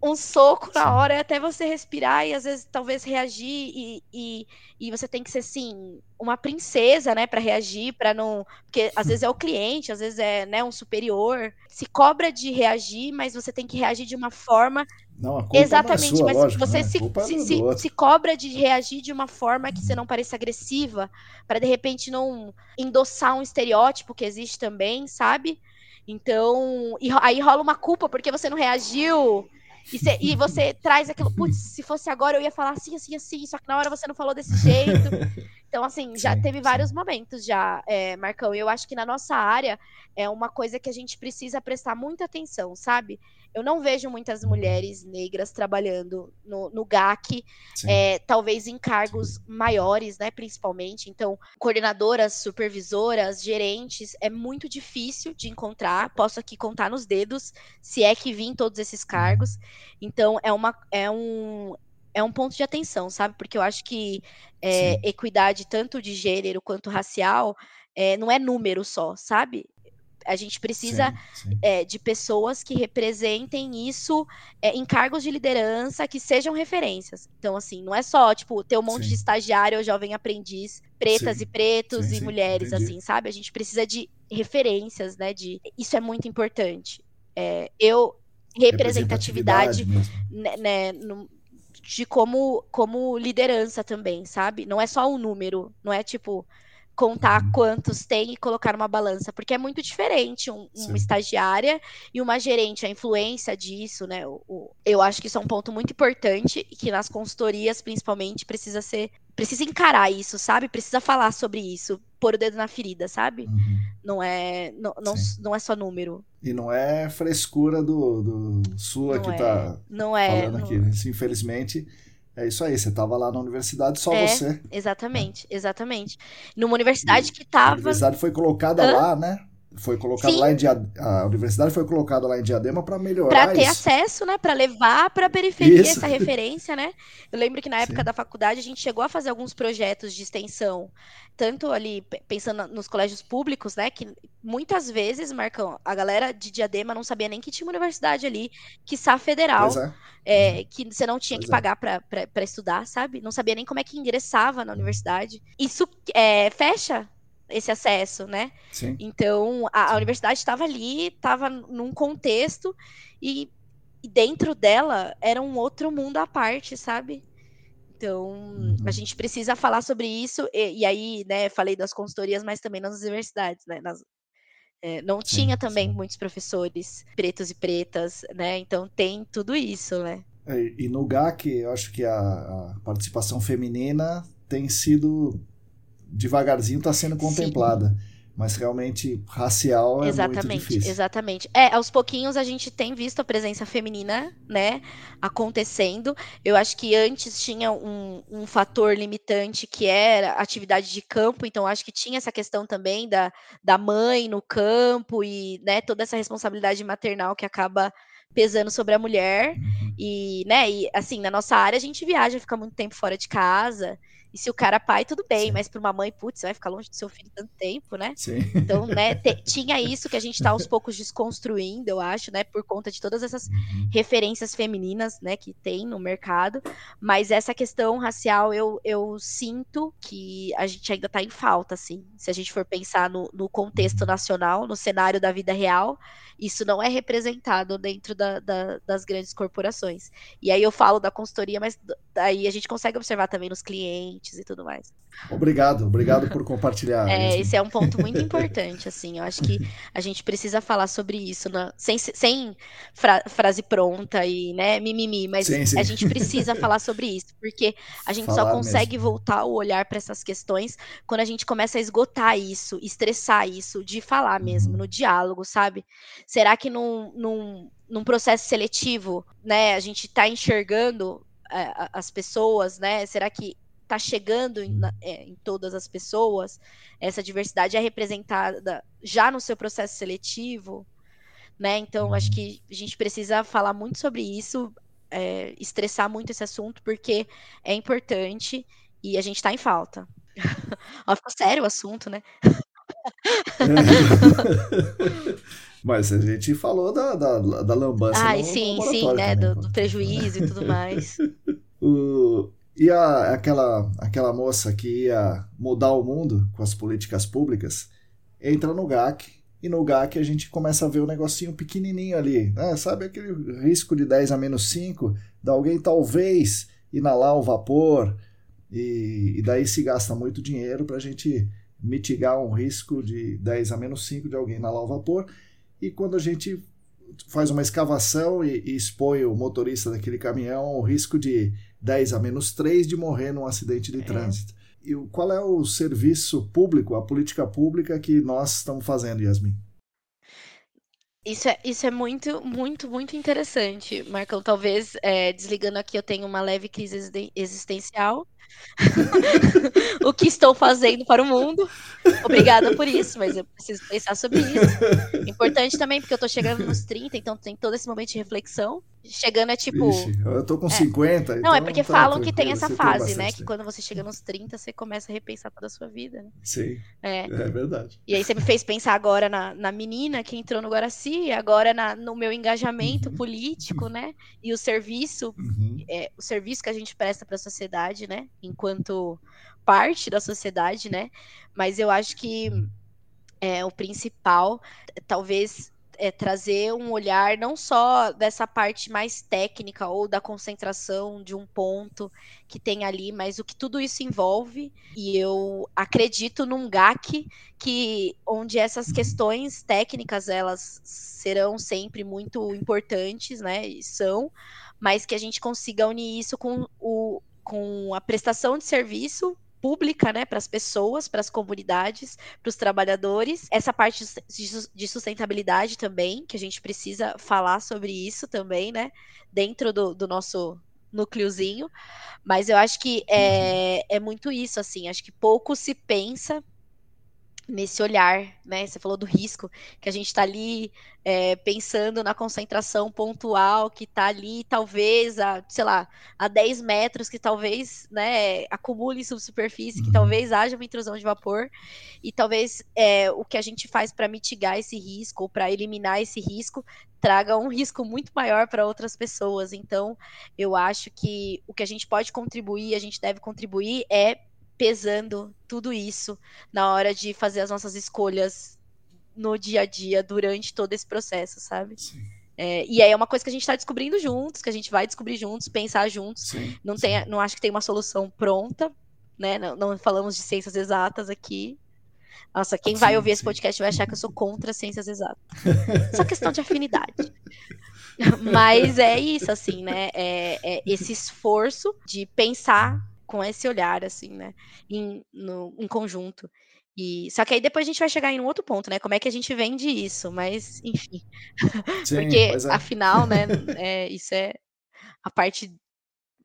um soco na hora até você respirar e às vezes talvez reagir e, e, e você tem que ser assim uma princesa né para reagir para não porque às vezes é o cliente às vezes é né um superior se cobra de reagir mas você tem que reagir de uma forma não, a culpa exatamente não é sua, mas lógico, você né? se, é se, se, se, cobra de reagir de uma forma que você não pareça agressiva para de repente não endossar um estereótipo que existe também sabe então e aí rola uma culpa porque você não reagiu e, cê, e você (laughs) traz aquilo, putz, se fosse agora eu ia falar assim, assim, assim, só que na hora você não falou desse jeito. (laughs) Então, assim, já sim, teve vários sim. momentos já, é, Marcão. E eu acho que na nossa área é uma coisa que a gente precisa prestar muita atenção, sabe? Eu não vejo muitas uhum. mulheres negras trabalhando no, no GAC, é, talvez em cargos Sim. maiores, né, principalmente. Então, coordenadoras, supervisoras, gerentes, é muito difícil de encontrar. Posso aqui contar nos dedos, se é que vim todos esses cargos. Uhum. Então, é, uma, é, um, é um ponto de atenção, sabe? Porque eu acho que é, equidade, tanto de gênero quanto racial, é, não é número só, sabe? A gente precisa sim, sim. É, de pessoas que representem isso é, em cargos de liderança que sejam referências. Então, assim, não é só, tipo, ter um monte sim. de estagiário ou jovem aprendiz, pretas e pretos e mulheres, entendi. assim, sabe? A gente precisa de referências, né? De... Isso é muito importante. É, eu, representatividade, representatividade né, né no, de como, como liderança também, sabe? Não é só um número, não é tipo contar uhum. quantos tem e colocar numa balança, porque é muito diferente um, uma estagiária e uma gerente, a influência disso, né? O, o, eu acho que isso é um ponto muito importante e que nas consultorias, principalmente, precisa ser. Precisa encarar isso, sabe? Precisa falar sobre isso, pôr o dedo na ferida, sabe? Uhum. Não é não, não, não, é só número. E não é frescura do, do sua não que é. tá não é, falando aqui. Né? Infelizmente, é isso aí, você estava lá na universidade, só é, você. Exatamente, exatamente. Numa universidade e que estava. A universidade foi colocada Hã? lá, né? Foi colocado Sim. lá em Diadema, a universidade foi colocada lá em Diadema para melhorar para ter isso. acesso, né, para levar para a periferia isso. essa referência, né? Eu lembro que na época Sim. da faculdade a gente chegou a fazer alguns projetos de extensão, tanto ali pensando nos colégios públicos, né, que muitas vezes, Marcão, a galera de Diadema não sabia nem que tinha uma universidade ali, que sa federal, é. É, que você não tinha pois que é. pagar para estudar, sabe? Não sabia nem como é que ingressava na uhum. universidade. Isso é, fecha esse acesso, né? Sim. Então, a, a universidade estava ali, estava num contexto e, e, dentro dela era um outro mundo à parte, sabe? Então, uhum. a gente precisa falar sobre isso, e, e, aí, né, falei das consultorias, mas também nas universidades, né? Nas, é, não sim, tinha também sim. muitos professores pretos e pretas, né? Então tem tudo isso, né? É, e no GAC, eu acho que a, a participação feminina tem sido devagarzinho está sendo contemplada. Sim. Mas realmente racial é exatamente, muito difícil. Exatamente. É, aos pouquinhos a gente tem visto a presença feminina, né, acontecendo. Eu acho que antes tinha um, um fator limitante que era atividade de campo, então acho que tinha essa questão também da, da mãe no campo e, né, toda essa responsabilidade maternal que acaba pesando sobre a mulher. Uhum. E, né, e assim, na nossa área a gente viaja, fica muito tempo fora de casa. E se o cara é pai, tudo bem, Sim. mas para uma mãe, putz, você vai ficar longe do seu filho tanto tempo, né? Sim. Então, né, (laughs) tinha isso que a gente está aos poucos desconstruindo, eu acho, né, por conta de todas essas uhum. referências femininas, né, que tem no mercado. Mas essa questão racial, eu, eu sinto que a gente ainda está em falta, assim. Se a gente for pensar no, no contexto uhum. nacional, no cenário da vida real, isso não é representado dentro da, da, das grandes corporações. E aí eu falo da consultoria, mas daí a gente consegue observar também nos clientes e tudo mais. Obrigado, obrigado por compartilhar. (laughs) É, esse é um ponto muito (laughs) importante, assim. Eu acho que a gente precisa falar sobre isso, né? sem, sem fra frase pronta e, né, mimimi, mas sim, sim. a gente precisa falar sobre isso, porque a gente falar só consegue mesmo. voltar o olhar para essas questões quando a gente começa a esgotar isso, estressar isso, de falar mesmo, uhum. no diálogo, sabe? Será que num, num, num processo seletivo, né, a gente está enxergando é, as pessoas, né? Será que está chegando em, é, em, todas as pessoas, essa diversidade é representada já no seu processo seletivo, né? Então, acho que a gente precisa falar muito sobre isso, é, estressar muito esse assunto, porque é importante e a gente está em falta. (laughs) Ó, ficou sério o assunto, né? (laughs) Mas a gente falou da, da, da lambança. Ah, sim, sim, né? Do, do, prejuízo e tudo mais. (laughs) o, e a, aquela, aquela moça que ia mudar o mundo com as políticas públicas entra no GAC e no GAC a gente começa a ver um negocinho pequenininho ali. Né? Sabe aquele risco de 10 a menos 5? De alguém talvez inalar o vapor e, e daí se gasta muito dinheiro para a gente mitigar um risco de 10 a menos 5 de alguém inalar o vapor. E quando a gente faz uma escavação e, e expõe o motorista daquele caminhão ao risco de 10 a menos 3 de morrer num acidente de é. trânsito. E qual é o serviço público, a política pública que nós estamos fazendo, Yasmin? Isso é, isso é muito, muito, muito interessante, Marcão. Talvez, é, desligando aqui, eu tenho uma leve crise existencial. (laughs) o que estou fazendo para o mundo. Obrigada por isso, mas eu preciso pensar sobre isso. (laughs) Importante também, porque eu estou chegando nos 30, então tem todo esse momento de reflexão. Chegando é tipo. Ixi, eu tô com é. 50. Não, então é porque tá falam que tem essa fase, né? Que quando você chega nos 30, você começa a repensar toda a sua vida, né? Sim. É, é verdade. E aí você me fez pensar agora na, na menina que entrou no Guaraci, agora na, no meu engajamento uhum. político, né? E o serviço, uhum. é, o serviço que a gente presta para a sociedade, né? Enquanto parte da sociedade, né? Mas eu acho que é, o principal, talvez é, trazer um olhar não só dessa parte mais técnica ou da concentração de um ponto que tem ali, mas o que tudo isso envolve. E eu acredito num GAC que onde essas questões técnicas elas serão sempre muito importantes, né? E são, mas que a gente consiga unir isso com o com a prestação de serviço pública, né, para as pessoas, para as comunidades, para os trabalhadores. Essa parte de sustentabilidade também, que a gente precisa falar sobre isso também, né, dentro do, do nosso núcleozinho. Mas eu acho que é, é muito isso, assim, acho que pouco se pensa nesse olhar, né? Você falou do risco, que a gente está ali é, pensando na concentração pontual que está ali, talvez, a, sei lá, a 10 metros, que talvez né, acumule em subsuperfície, que uhum. talvez haja uma intrusão de vapor, e talvez é, o que a gente faz para mitigar esse risco, ou para eliminar esse risco, traga um risco muito maior para outras pessoas. Então, eu acho que o que a gente pode contribuir, a gente deve contribuir, é pesando tudo isso na hora de fazer as nossas escolhas no dia a dia, durante todo esse processo, sabe? É, e aí é uma coisa que a gente está descobrindo juntos, que a gente vai descobrir juntos, pensar juntos. Sim, não, sim. Tem, não acho que tem uma solução pronta, né? Não, não falamos de ciências exatas aqui. Nossa, quem sim, vai ouvir esse podcast vai achar que eu sou contra ciências exatas. (laughs) Só questão de afinidade. Mas é isso, assim, né? É, é esse esforço de pensar com esse olhar, assim, né? Em, no, em conjunto. E, só que aí depois a gente vai chegar em um outro ponto, né? Como é que a gente vende isso? Mas, enfim. (laughs) Sim, Porque, é. afinal, né? (laughs) É, isso é a parte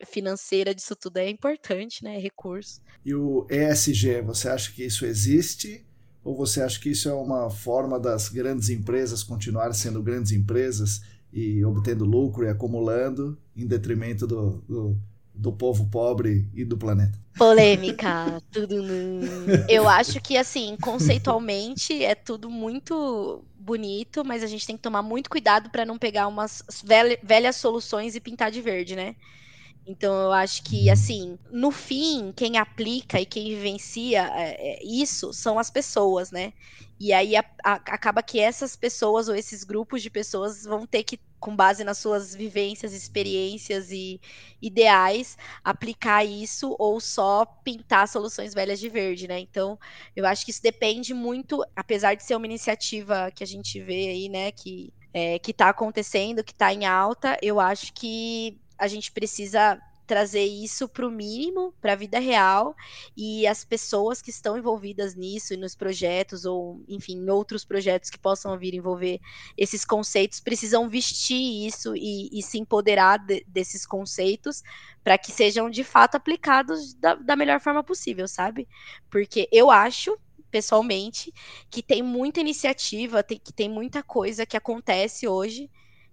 financeira disso tudo é importante, né? É recurso. E o ESG, você acha que isso existe? Ou você acha que isso é uma forma das grandes empresas continuarem sendo grandes empresas e obtendo lucro e acumulando em detrimento do, do do povo pobre e do planeta. Polêmica, (laughs) tudo. Eu acho que, assim, conceitualmente é tudo muito bonito, mas a gente tem que tomar muito cuidado para não pegar umas velhas soluções e pintar de verde, né? Então eu acho que assim, no fim, quem aplica e quem vivencia é, é, isso são as pessoas, né? E aí a, a, acaba que essas pessoas ou esses grupos de pessoas vão ter que, com base nas suas vivências, experiências e ideais, aplicar isso ou só pintar soluções velhas de verde, né? Então eu acho que isso depende muito, apesar de ser uma iniciativa que a gente vê aí, né, que é, que está acontecendo, que está em alta, eu acho que a gente precisa trazer isso para o mínimo, para a vida real, e as pessoas que estão envolvidas nisso e nos projetos, ou enfim, em outros projetos que possam vir envolver esses conceitos, precisam vestir isso e, e se empoderar de, desses conceitos para que sejam de fato aplicados da, da melhor forma possível, sabe? Porque eu acho pessoalmente, que tem muita iniciativa, tem, que tem muita coisa que acontece hoje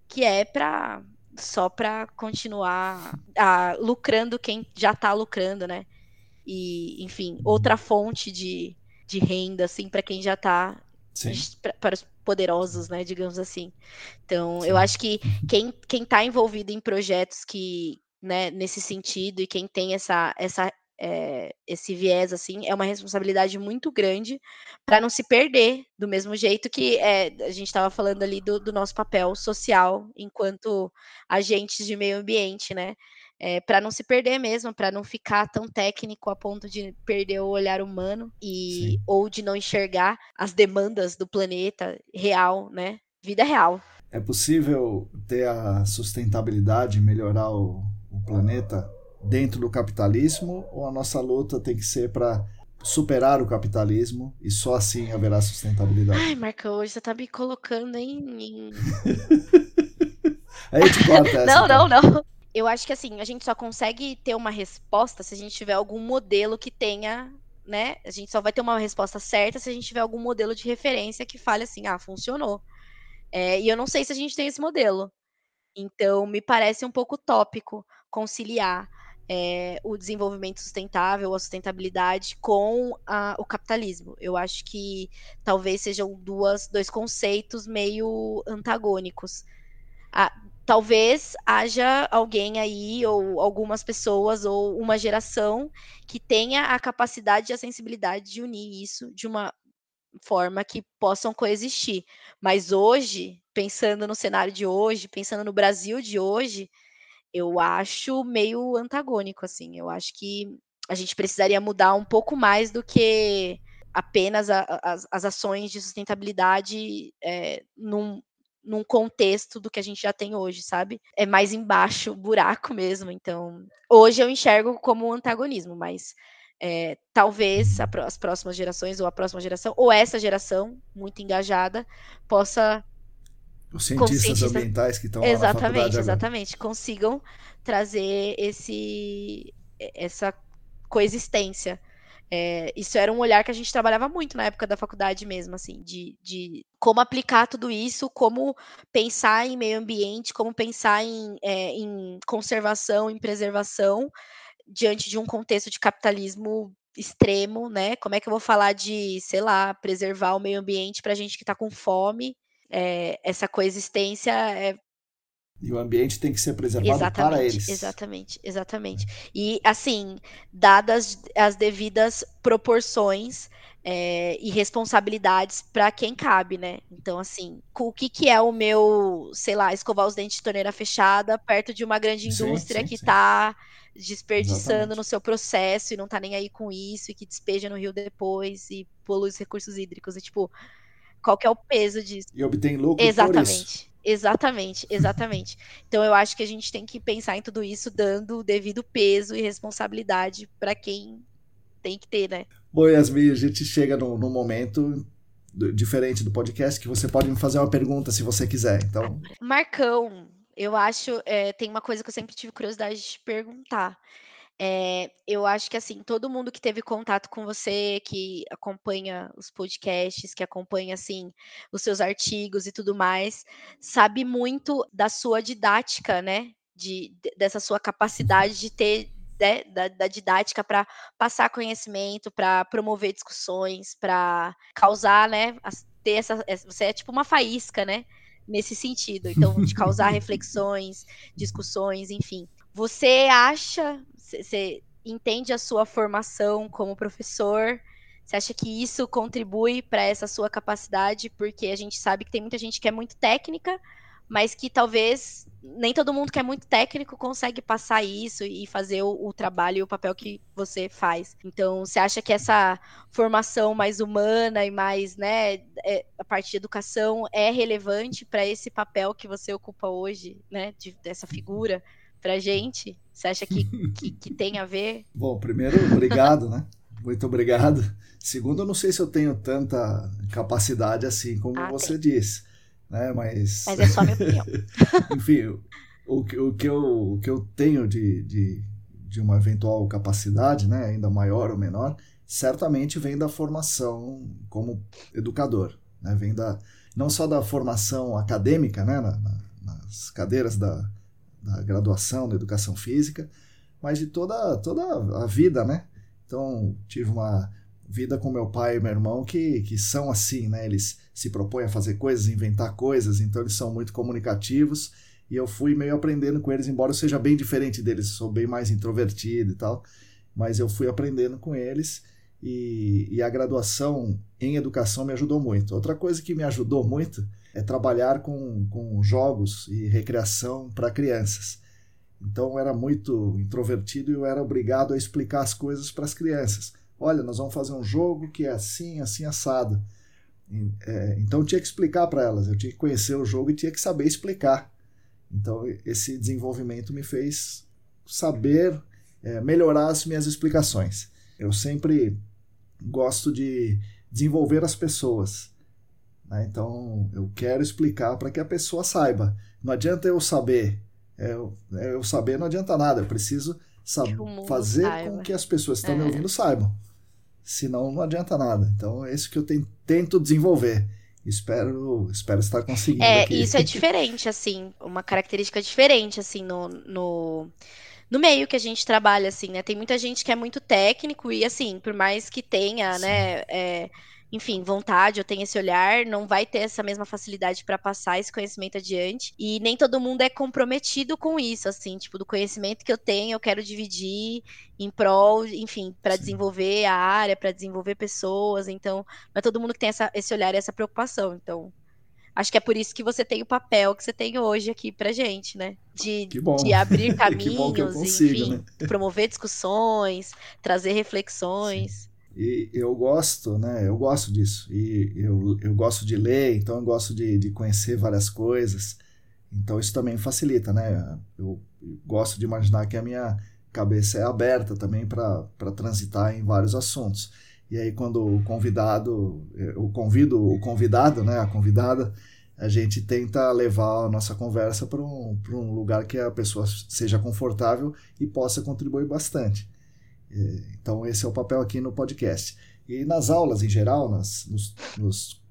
que é para só para continuar ah, lucrando quem já está lucrando, né? E, enfim, outra fonte de, de renda, assim, para quem já está para os poderosos, né, digamos assim. Então, Sim. eu acho que quem quem está envolvido em projetos que, né, nesse sentido e quem tem essa essa é, esse viés assim é uma responsabilidade muito grande para não se perder do mesmo jeito que é, a gente estava falando ali do, do, nosso papel social enquanto agentes de meio ambiente, né? É, para não se perder mesmo, para não ficar tão técnico a ponto de perder o olhar humano e Sim. ou de não enxergar as demandas do planeta real, né? Vida real. É possível ter a sustentabilidade, melhorar o, o planeta dentro do capitalismo ou a nossa luta tem que ser para superar o capitalismo e só assim haverá sustentabilidade? Ai, Marca, hoje você tá me colocando em. (laughs) Aí te corto essa. Não, então. não, não. Eu acho que assim, a gente só consegue ter uma resposta se a gente tiver algum modelo que tenha, né? A gente só vai ter uma resposta certa se a gente tiver algum modelo de referência que fale assim, ah, funcionou. É, e eu não sei se a gente tem esse modelo. Então, me parece um pouco tópico conciliar é, o desenvolvimento sustentável, a sustentabilidade com a, o capitalismo. Eu acho que talvez sejam duas, dois conceitos meio antagônicos. Ah, talvez haja alguém aí, ou algumas pessoas, ou uma geração que tenha a capacidade e a sensibilidade de unir isso de uma forma que possam coexistir. Mas hoje, pensando no cenário de hoje, pensando no Brasil de hoje, eu acho meio antagônico, assim. Eu acho que a gente precisaria mudar um pouco mais do que apenas a, a, as, ações de sustentabilidade é, num, num contexto do que a gente já tem hoje, sabe? É mais embaixo, (laughs) buraco mesmo. Então, hoje eu enxergo como antagonismo, mas é, talvez as próximas gerações, ou a próxima geração, ou essa geração, muito engajada, possa os cientistas ambientais que estão lá Exatamente, exatamente. Consigam trazer esse, essa coexistência. É, isso era um olhar que a gente trabalhava muito na época da faculdade mesmo, assim, de, de como aplicar tudo isso, como pensar em meio ambiente, como pensar em, é, em conservação, em preservação, diante de um contexto de capitalismo extremo, né? Como é que eu vou falar de, sei lá, preservar o meio ambiente para gente que está com fome é, essa coexistência é e o ambiente tem que ser preservado exatamente, para eles. Exatamente, exatamente. E, assim, dadas as devidas proporções é, e responsabilidades para quem cabe, né? Então, assim, o que, que é o meu, sei lá, escovar os dentes de torneira fechada perto de uma grande indústria sim, sim, que está desperdiçando exatamente. no seu processo e não está nem aí com isso e que despeja no rio depois e polui os recursos hídricos. E, tipo, qual que é o peso disso. E obtém lucro Exatamente. Exatamente, exatamente. Então eu acho que a gente tem que pensar em tudo isso dando o devido peso e responsabilidade para quem tem que ter, né? Bom, Yasmin, a gente chega num, num momento diferente do podcast que você pode me fazer uma pergunta se você quiser. Então, Marcão, eu acho é, tem uma coisa que eu sempre tive curiosidade de te perguntar. É, eu acho que assim, todo mundo que teve contato com você, que acompanha os podcasts, que acompanha assim os seus artigos e tudo mais, sabe muito da sua didática, né? De, dessa sua capacidade de ter né, da, da, didática para passar conhecimento, para promover discussões, para causar, né? Ter essa, você é tipo uma faísca, né? Nesse sentido, então, de causar (laughs) reflexões, discussões, enfim. Você acha, você entende a sua formação como professor? Você acha que isso contribui para essa sua capacidade? Porque a gente sabe que tem muita gente que é muito técnica, mas que talvez nem todo mundo que é muito técnico consegue passar isso e fazer o, o trabalho e o papel que você faz. Então, você acha que essa formação mais humana e mais, né, é, a parte de educação é relevante para esse papel que você ocupa hoje, né, de, dessa figura? Pra gente? Você acha que, que, que tem a ver? (laughs) Bom, primeiro, obrigado, né? Muito obrigado. Segundo, eu não sei se eu tenho tanta capacidade assim como ah, você tem. disse, né? Mas... Mas é só minha (laughs) opinião. Enfim, o, o, que eu, o que eu tenho de, de, de uma eventual capacidade, né? Ainda maior ou menor, certamente vem da formação como educador, né? Vem da, não só da formação acadêmica, né? Na, na, nas cadeiras da, da graduação da educação física, mas de toda, toda a vida, né? Então, tive uma vida com meu pai e meu irmão que, que são assim, né? Eles se propõem a fazer coisas, inventar coisas, então eles são muito comunicativos e eu fui meio aprendendo com eles, embora eu seja bem diferente deles, sou bem mais introvertido e tal, mas eu fui aprendendo com eles e, e a graduação em educação me ajudou muito. Outra coisa que me ajudou muito é trabalhar com, com jogos e recreação para crianças. Então eu era muito introvertido e eu era obrigado a explicar as coisas para as crianças. Olha, nós vamos fazer um jogo que é assim, assim, assado. É, então eu tinha que explicar para elas, eu tinha que conhecer o jogo e tinha que saber explicar. Então esse desenvolvimento me fez saber é, melhorar as minhas explicações. Eu sempre gosto de desenvolver as pessoas. Né? Então, eu quero explicar para que a pessoa saiba. Não adianta eu saber. É, eu, é, eu saber não adianta nada. Eu preciso fazer saiba. com que as pessoas que estão é. me ouvindo saibam. Senão, não adianta nada. Então, é isso que eu tento desenvolver. Espero, espero estar conseguindo. É, aqui. isso é diferente, assim, uma característica diferente, assim, no, no, no meio que a gente trabalha, assim, né? Tem muita gente que é muito técnico e, assim, por mais que tenha, Sim. né, é, enfim, vontade, eu tenho esse olhar, não vai ter essa mesma facilidade para passar esse conhecimento adiante. E nem todo mundo é comprometido com isso, assim, tipo, do conhecimento que eu tenho, eu quero dividir em prol, enfim, para desenvolver a área, para desenvolver pessoas. Então, não é todo mundo que tem essa, esse olhar e essa preocupação. Então, acho que é por isso que você tem o papel que você tem hoje aqui pra gente, né? De, de abrir (laughs) caminhos, consigo, enfim, né? (laughs) promover discussões, trazer reflexões. Sim. E eu gosto, né? Eu gosto disso. E eu, eu gosto de ler, então eu gosto de, de conhecer várias coisas. Então isso também facilita, né? Eu gosto de imaginar que a minha cabeça é aberta também para transitar em vários assuntos. E aí quando o convidado, eu convido o convidado, né, a convidada, a gente tenta levar a nossa conversa para um, um lugar que a pessoa seja confortável e possa contribuir bastante. Então, esse é o papel aqui no podcast. E nas aulas, em geral, nas, nos, nos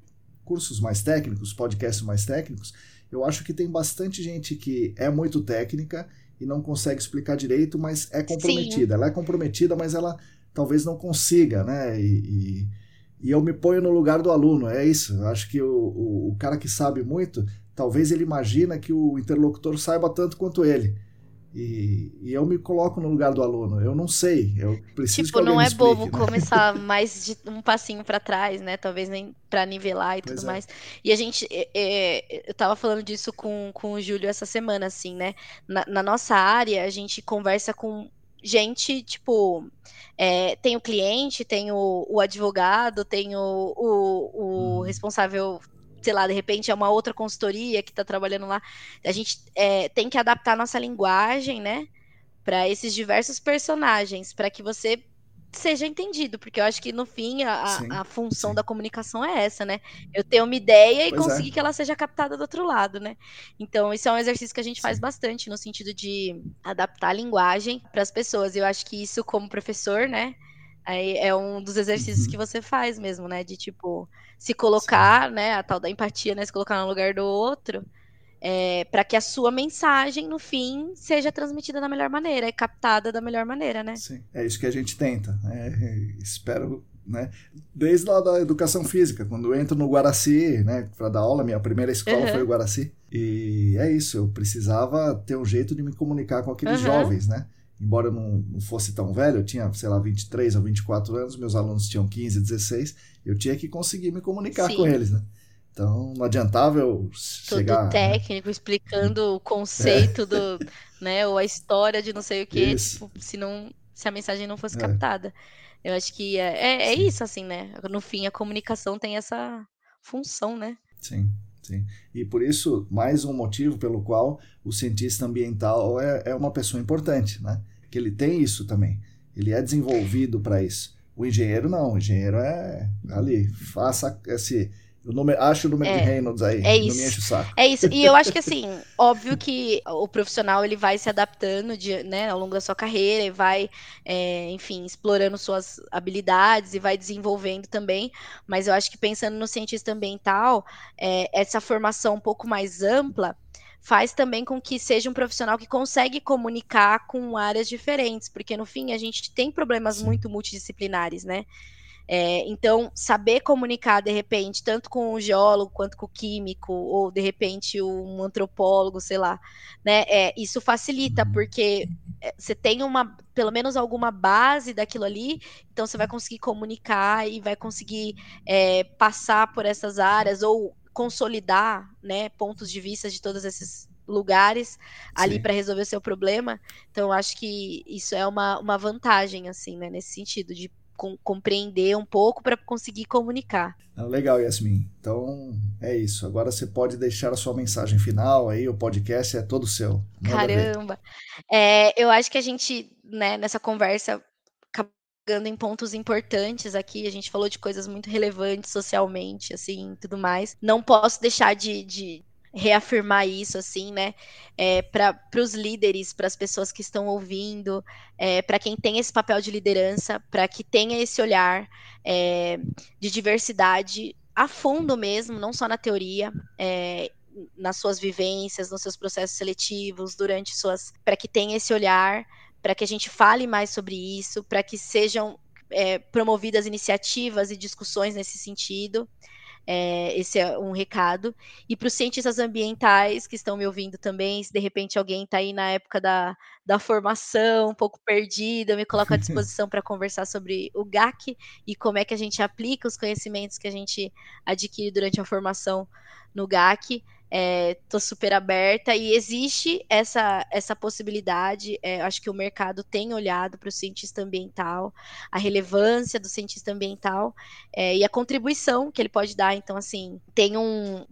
cursos mais técnicos, podcasts mais técnicos, eu acho que tem bastante gente que é muito técnica e não consegue explicar direito, mas é comprometida. Sim. Ela é comprometida, mas ela talvez não consiga, né? E, e, e, eu me ponho no lugar do aluno, é isso. Eu acho que o, o, o cara que sabe muito, talvez ele imagina que o interlocutor saiba tanto quanto ele. E, e, eu me coloco no lugar do aluno. Eu não sei, eu preciso tipo, não é explique, bobo né? começar (laughs) mais de um passinho para trás, né? Talvez nem para nivelar e pois tudo é. mais. E a gente, é, é, eu tava falando disso com, com o Júlio essa semana, assim, né? Na, na nossa área, a gente conversa com gente, tipo, é, tem o cliente, tem o, o advogado, tem o, o, o hum. responsável sei lá, de repente é uma outra consultoria que está trabalhando lá. A gente é, tem que adaptar a nossa linguagem, né, para esses diversos personagens, para que você seja entendido, porque eu acho que no fim a, a função sim. da comunicação é essa, né? Eu ter uma ideia e pois é. conseguir é. que ela seja captada do outro lado, né? Então, isso é um exercício que a gente sim. faz bastante no sentido de adaptar a linguagem para as pessoas. Eu acho que isso, como professor, né? Aí é um dos exercícios uhum. que você faz mesmo, né? De tipo, se colocar, Sim. né? A tal da empatia, né? Se colocar no lugar do outro. É, para que a sua mensagem, no fim, seja transmitida da melhor maneira e captada da melhor maneira, né? Sim, é isso que a gente tenta. Né? Espero, né? Desde lá da educação física, quando eu entro no Guaraci, né, para dar aula, minha primeira escola uhum. foi o Guaraci. E é isso, eu precisava ter um jeito de me comunicar com aqueles uhum. jovens, né? embora eu não, não, fosse tão velho, eu tinha, sei lá, 23 ou 24 anos, meus alunos tinham 15, 16, eu tinha que conseguir me comunicar Sim. com eles, né? Então, não adiantava eu chegar... Todo técnico, né? explicando o conceito é. do, (laughs) né, ou a história de não sei o que, tipo, se, não, se a mensagem não fosse é. captada. Eu acho que é, é, é isso, assim, né? No fim, a comunicação tem essa função, né? Sim. Sim. E por isso, mais um motivo pelo qual o cientista ambiental é, é uma pessoa importante, né? Que ele tem isso também. Ele é desenvolvido para isso. O engenheiro não, o engenheiro é ali, faça esse o número, acho o número é, de Reynolds aí, é isso. não me enche o saco. É isso, e eu acho que assim, (laughs) óbvio que o profissional ele vai se adaptando de, né, ao longo da sua carreira e vai, é, enfim, explorando suas habilidades e vai desenvolvendo também, mas eu acho que pensando no cientista ambiental, é, essa formação um pouco mais ampla faz também com que seja um profissional que consegue comunicar com áreas diferentes, porque no fim a gente tem problemas Sim. muito multidisciplinares, né? É, então, saber comunicar de repente, tanto com o geólogo quanto com o químico, ou de repente um antropólogo, sei lá, né? É, isso facilita, porque é, você tem uma, pelo menos alguma base daquilo ali, então você vai conseguir comunicar e vai conseguir é, passar por essas áreas ou consolidar, né, pontos de vista de todos esses lugares ali para resolver o seu problema. Então, eu acho que isso é uma, uma vantagem, assim, né, nesse sentido, de com, compreender um pouco para conseguir comunicar. Ah, legal, Yasmin. Então é isso. Agora você pode deixar a sua mensagem final aí, o podcast é todo seu. Manda Caramba! É, eu acho que a gente né, nessa conversa chegando em pontos importantes aqui. A gente falou de coisas muito relevantes socialmente, assim, tudo mais. Não posso deixar de, de reafirmar isso, assim, né? É, para os líderes, para as pessoas que estão ouvindo, é, para quem tem esse papel de liderança, para que tenha esse olhar é, de diversidade a fundo mesmo, não só na teoria, é, nas suas vivências, nos seus processos seletivos, durante suas. para que tenha esse olhar para que a gente fale mais sobre isso, para que sejam é, promovidas iniciativas e discussões nesse sentido. É, esse é um recado. E para os cientistas ambientais que estão me ouvindo também, se de repente alguém está aí na época da, da formação, um pouco perdido, eu me coloco à (laughs) disposição para conversar sobre o GAC e como é que a gente aplica os conhecimentos que a gente adquire durante a formação no GAC é, super aberta e existe essa, essa possibilidade. É, acho que o mercado tem olhado para o cientista ambiental, a relevância do cientista ambiental é, e a contribuição que ele pode dar. Então, assim, tem um,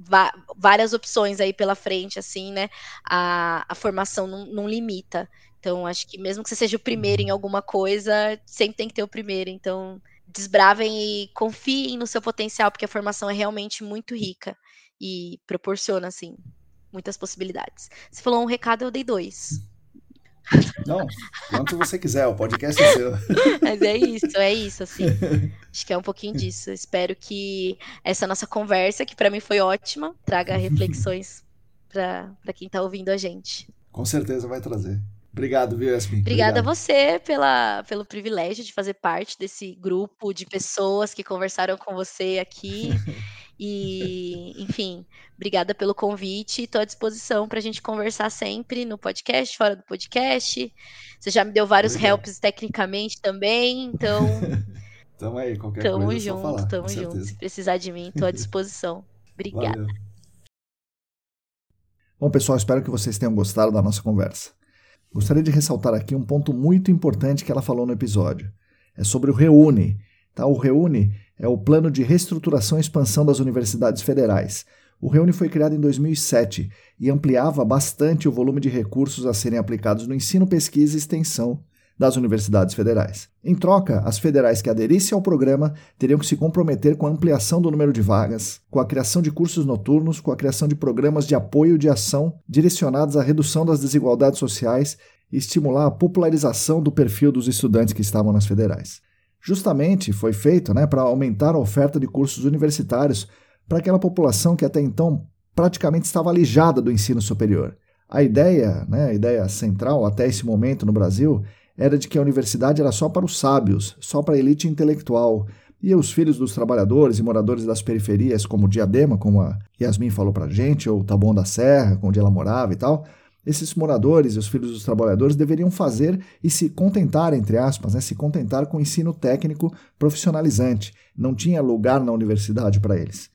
várias opções aí pela frente, assim, né? A, a formação não, não limita. Então, acho que mesmo que você seja o primeiro em alguma coisa, sempre tem que ter o primeiro. Então, desbravem e confiem no seu potencial, porque a formação é realmente muito rica e proporciona, assim, muitas possibilidades. Você falou um recado, eu dei dois. Não, quanto você quiser, o podcast é seu. (laughs) Mas é isso, é isso, assim. Acho que é um pouquinho disso. Espero que essa nossa conversa, que para mim foi ótima, traga reflexões para quem está ouvindo a gente. Com certeza vai trazer. Obrigado, viu, Yasmin? Obrigada Obrigado. a você pela, pelo privilégio de fazer parte desse grupo de pessoas que conversaram com você aqui. (laughs) E, enfim, obrigada pelo convite. Estou à disposição para a gente conversar sempre no podcast, fora do podcast. Você já me deu vários helps tecnicamente também, então. (laughs) tamo aí, qualquer tamo coisa. Junto, é falar, tamo junto, Tamo junto. Se precisar de mim, estou à disposição. (laughs) Obrigada. Valeu. Bom, pessoal, espero que vocês tenham gostado da nossa conversa. Gostaria de ressaltar aqui um ponto muito importante que ela falou no episódio. É sobre o Reúne. Tá? O Reúne é o Plano de Reestruturação e Expansão das Universidades Federais. O Reúne foi criado em 2007 e ampliava bastante o volume de recursos a serem aplicados no ensino, pesquisa e extensão das universidades federais. Em troca, as federais que aderissem ao programa teriam que se comprometer com a ampliação do número de vagas, com a criação de cursos noturnos, com a criação de programas de apoio de ação direcionados à redução das desigualdades sociais e estimular a popularização do perfil dos estudantes que estavam nas federais justamente foi feito né, para aumentar a oferta de cursos universitários para aquela população que até então praticamente estava alijada do ensino superior. A ideia, né, a ideia central até esse momento no Brasil, era de que a universidade era só para os sábios, só para a elite intelectual, e os filhos dos trabalhadores e moradores das periferias, como Diadema, como a Yasmin falou para gente, ou Taboão da Serra, onde ela morava e tal, esses moradores e os filhos dos trabalhadores deveriam fazer e se contentar, entre aspas, né, se contentar com o ensino técnico profissionalizante. Não tinha lugar na universidade para eles.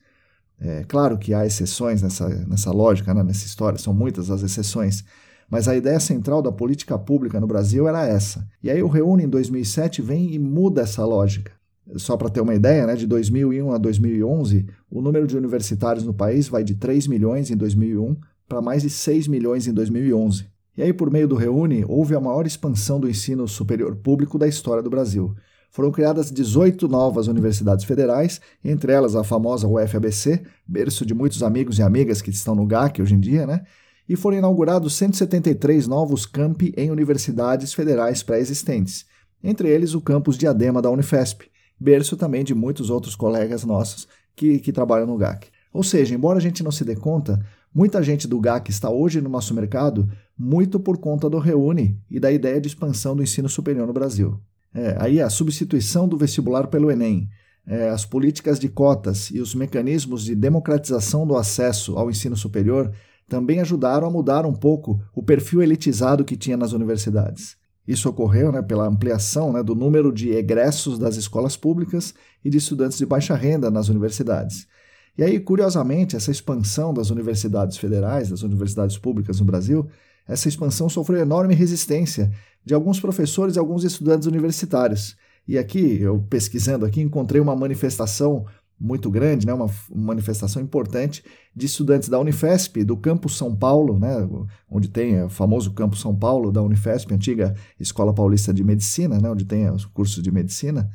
É claro que há exceções nessa, nessa lógica, né, nessa história, são muitas as exceções, mas a ideia central da política pública no Brasil era essa. E aí o Reúne, em 2007, vem e muda essa lógica. Só para ter uma ideia, né, de 2001 a 2011, o número de universitários no país vai de 3 milhões em 2001 para mais de 6 milhões em 2011. E aí, por meio do Reúne, houve a maior expansão do ensino superior público da história do Brasil. Foram criadas 18 novas universidades federais, entre elas a famosa UFABC, berço de muitos amigos e amigas que estão no GAC hoje em dia, né? E foram inaugurados 173 novos campi em universidades federais pré-existentes, entre eles o campus Diadema da Unifesp, berço também de muitos outros colegas nossos que, que trabalham no GAC. Ou seja, embora a gente não se dê conta, Muita gente do GAC está hoje no nosso mercado muito por conta do Reúne e da ideia de expansão do ensino superior no Brasil. É, aí a substituição do vestibular pelo Enem, é, as políticas de cotas e os mecanismos de democratização do acesso ao ensino superior também ajudaram a mudar um pouco o perfil elitizado que tinha nas universidades. Isso ocorreu né, pela ampliação né, do número de egressos das escolas públicas e de estudantes de baixa renda nas universidades. E aí, curiosamente, essa expansão das universidades federais, das universidades públicas no Brasil, essa expansão sofreu enorme resistência de alguns professores e alguns estudantes universitários. E aqui, eu pesquisando aqui, encontrei uma manifestação muito grande, né, uma manifestação importante de estudantes da Unifesp, do Campus São Paulo, né, onde tem o famoso Campus São Paulo da Unifesp, antiga Escola Paulista de Medicina, né, onde tem os cursos de medicina.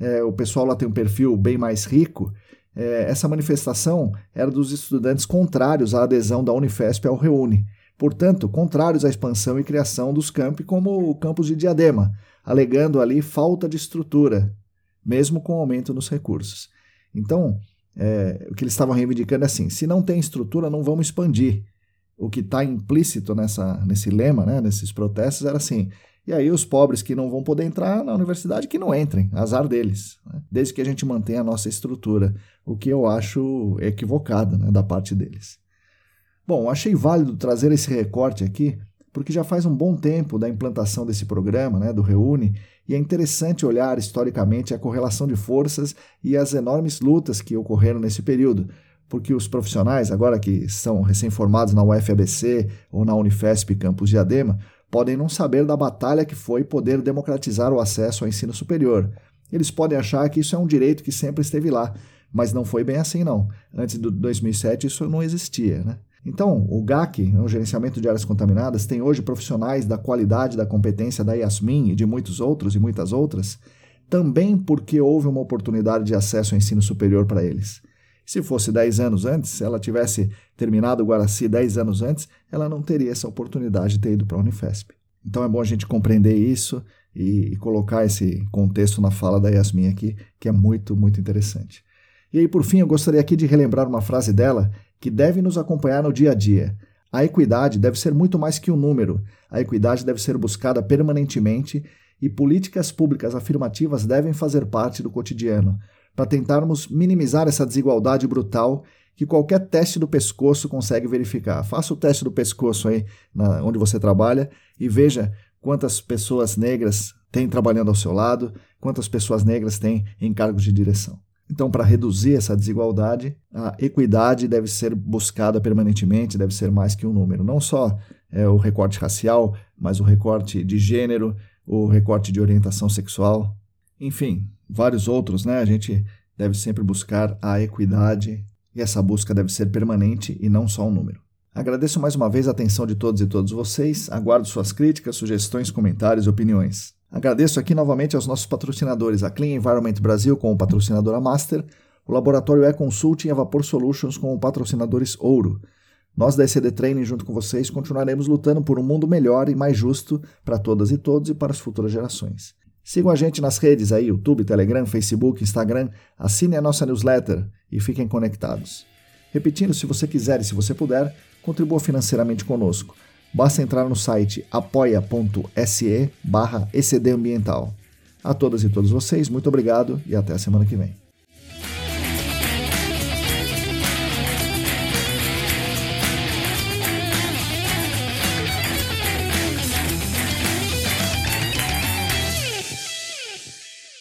É, o pessoal lá tem um perfil bem mais rico. É, essa manifestação era dos estudantes contrários à adesão da Unifesp ao Reúne, portanto, contrários à expansão e criação dos campi como o campus de Diadema, alegando ali falta de estrutura, mesmo com aumento nos recursos. Então, é, o que eles estavam reivindicando é assim: se não tem estrutura, não vamos expandir. O que está implícito nessa, nesse lema, né, nesses protestos, era assim: e aí os pobres que não vão poder entrar na universidade, que não entrem, azar deles, né? desde que a gente mantenha a nossa estrutura, o que eu acho equivocado né, da parte deles. Bom, achei válido trazer esse recorte aqui, porque já faz um bom tempo da implantação desse programa, né, do Reúne, e é interessante olhar historicamente a correlação de forças e as enormes lutas que ocorreram nesse período, porque os profissionais, agora que são recém-formados na UFABC ou na Unifesp Campus Diadema, podem não saber da batalha que foi poder democratizar o acesso ao ensino superior. Eles podem achar que isso é um direito que sempre esteve lá, mas não foi bem assim não. Antes de 2007 isso não existia, né? Então, o GAC, o Gerenciamento de Áreas Contaminadas, tem hoje profissionais da qualidade da competência da Yasmin e de muitos outros e muitas outras, também porque houve uma oportunidade de acesso ao ensino superior para eles. Se fosse 10 anos antes, se ela tivesse terminado o Guaraci 10 anos antes, ela não teria essa oportunidade de ter ido para a Unifesp. Então é bom a gente compreender isso e, e, colocar esse contexto na fala da Yasmin aqui, que é muito, muito interessante. E aí, por fim, eu gostaria aqui de relembrar uma frase dela que deve nos acompanhar no dia a dia. A equidade deve ser muito mais que um número. A equidade deve ser buscada permanentemente e políticas públicas afirmativas devem fazer parte do cotidiano, para tentarmos minimizar essa desigualdade brutal que qualquer teste do pescoço consegue verificar. Faça o teste do pescoço aí na, onde você trabalha e veja quantas pessoas negras tem trabalhando ao seu lado, quantas pessoas negras tem em cargos de direção. Então, para reduzir essa desigualdade, a equidade deve ser buscada permanentemente, deve ser mais que um número. Não só é, o recorte racial, mas o recorte de gênero, o recorte de orientação sexual, enfim, vários outros, né? A gente deve sempre buscar a equidade e essa busca deve ser permanente e não só um número. Agradeço mais uma vez a atenção de todos e todas vocês, aguardo suas críticas, sugestões, comentários e opiniões. Agradeço aqui novamente aos nossos patrocinadores, a Clean Environment Brasil como patrocinadora Master, o Laboratório E-Consulting e a Vapor Solutions como patrocinadores Ouro. Nós da ECD Training, junto com vocês, continuaremos lutando por um mundo melhor e mais justo para todas e todos e para as futuras gerações. Sigam a gente nas redes aí, YouTube, Telegram, Facebook, Instagram, assine a nossa newsletter e fiquem conectados. Repetindo, se você quiser e se você puder, contribua financeiramente conosco. Basta entrar no site apoia.se barra A todas e todos vocês, muito obrigado e até a semana que vem.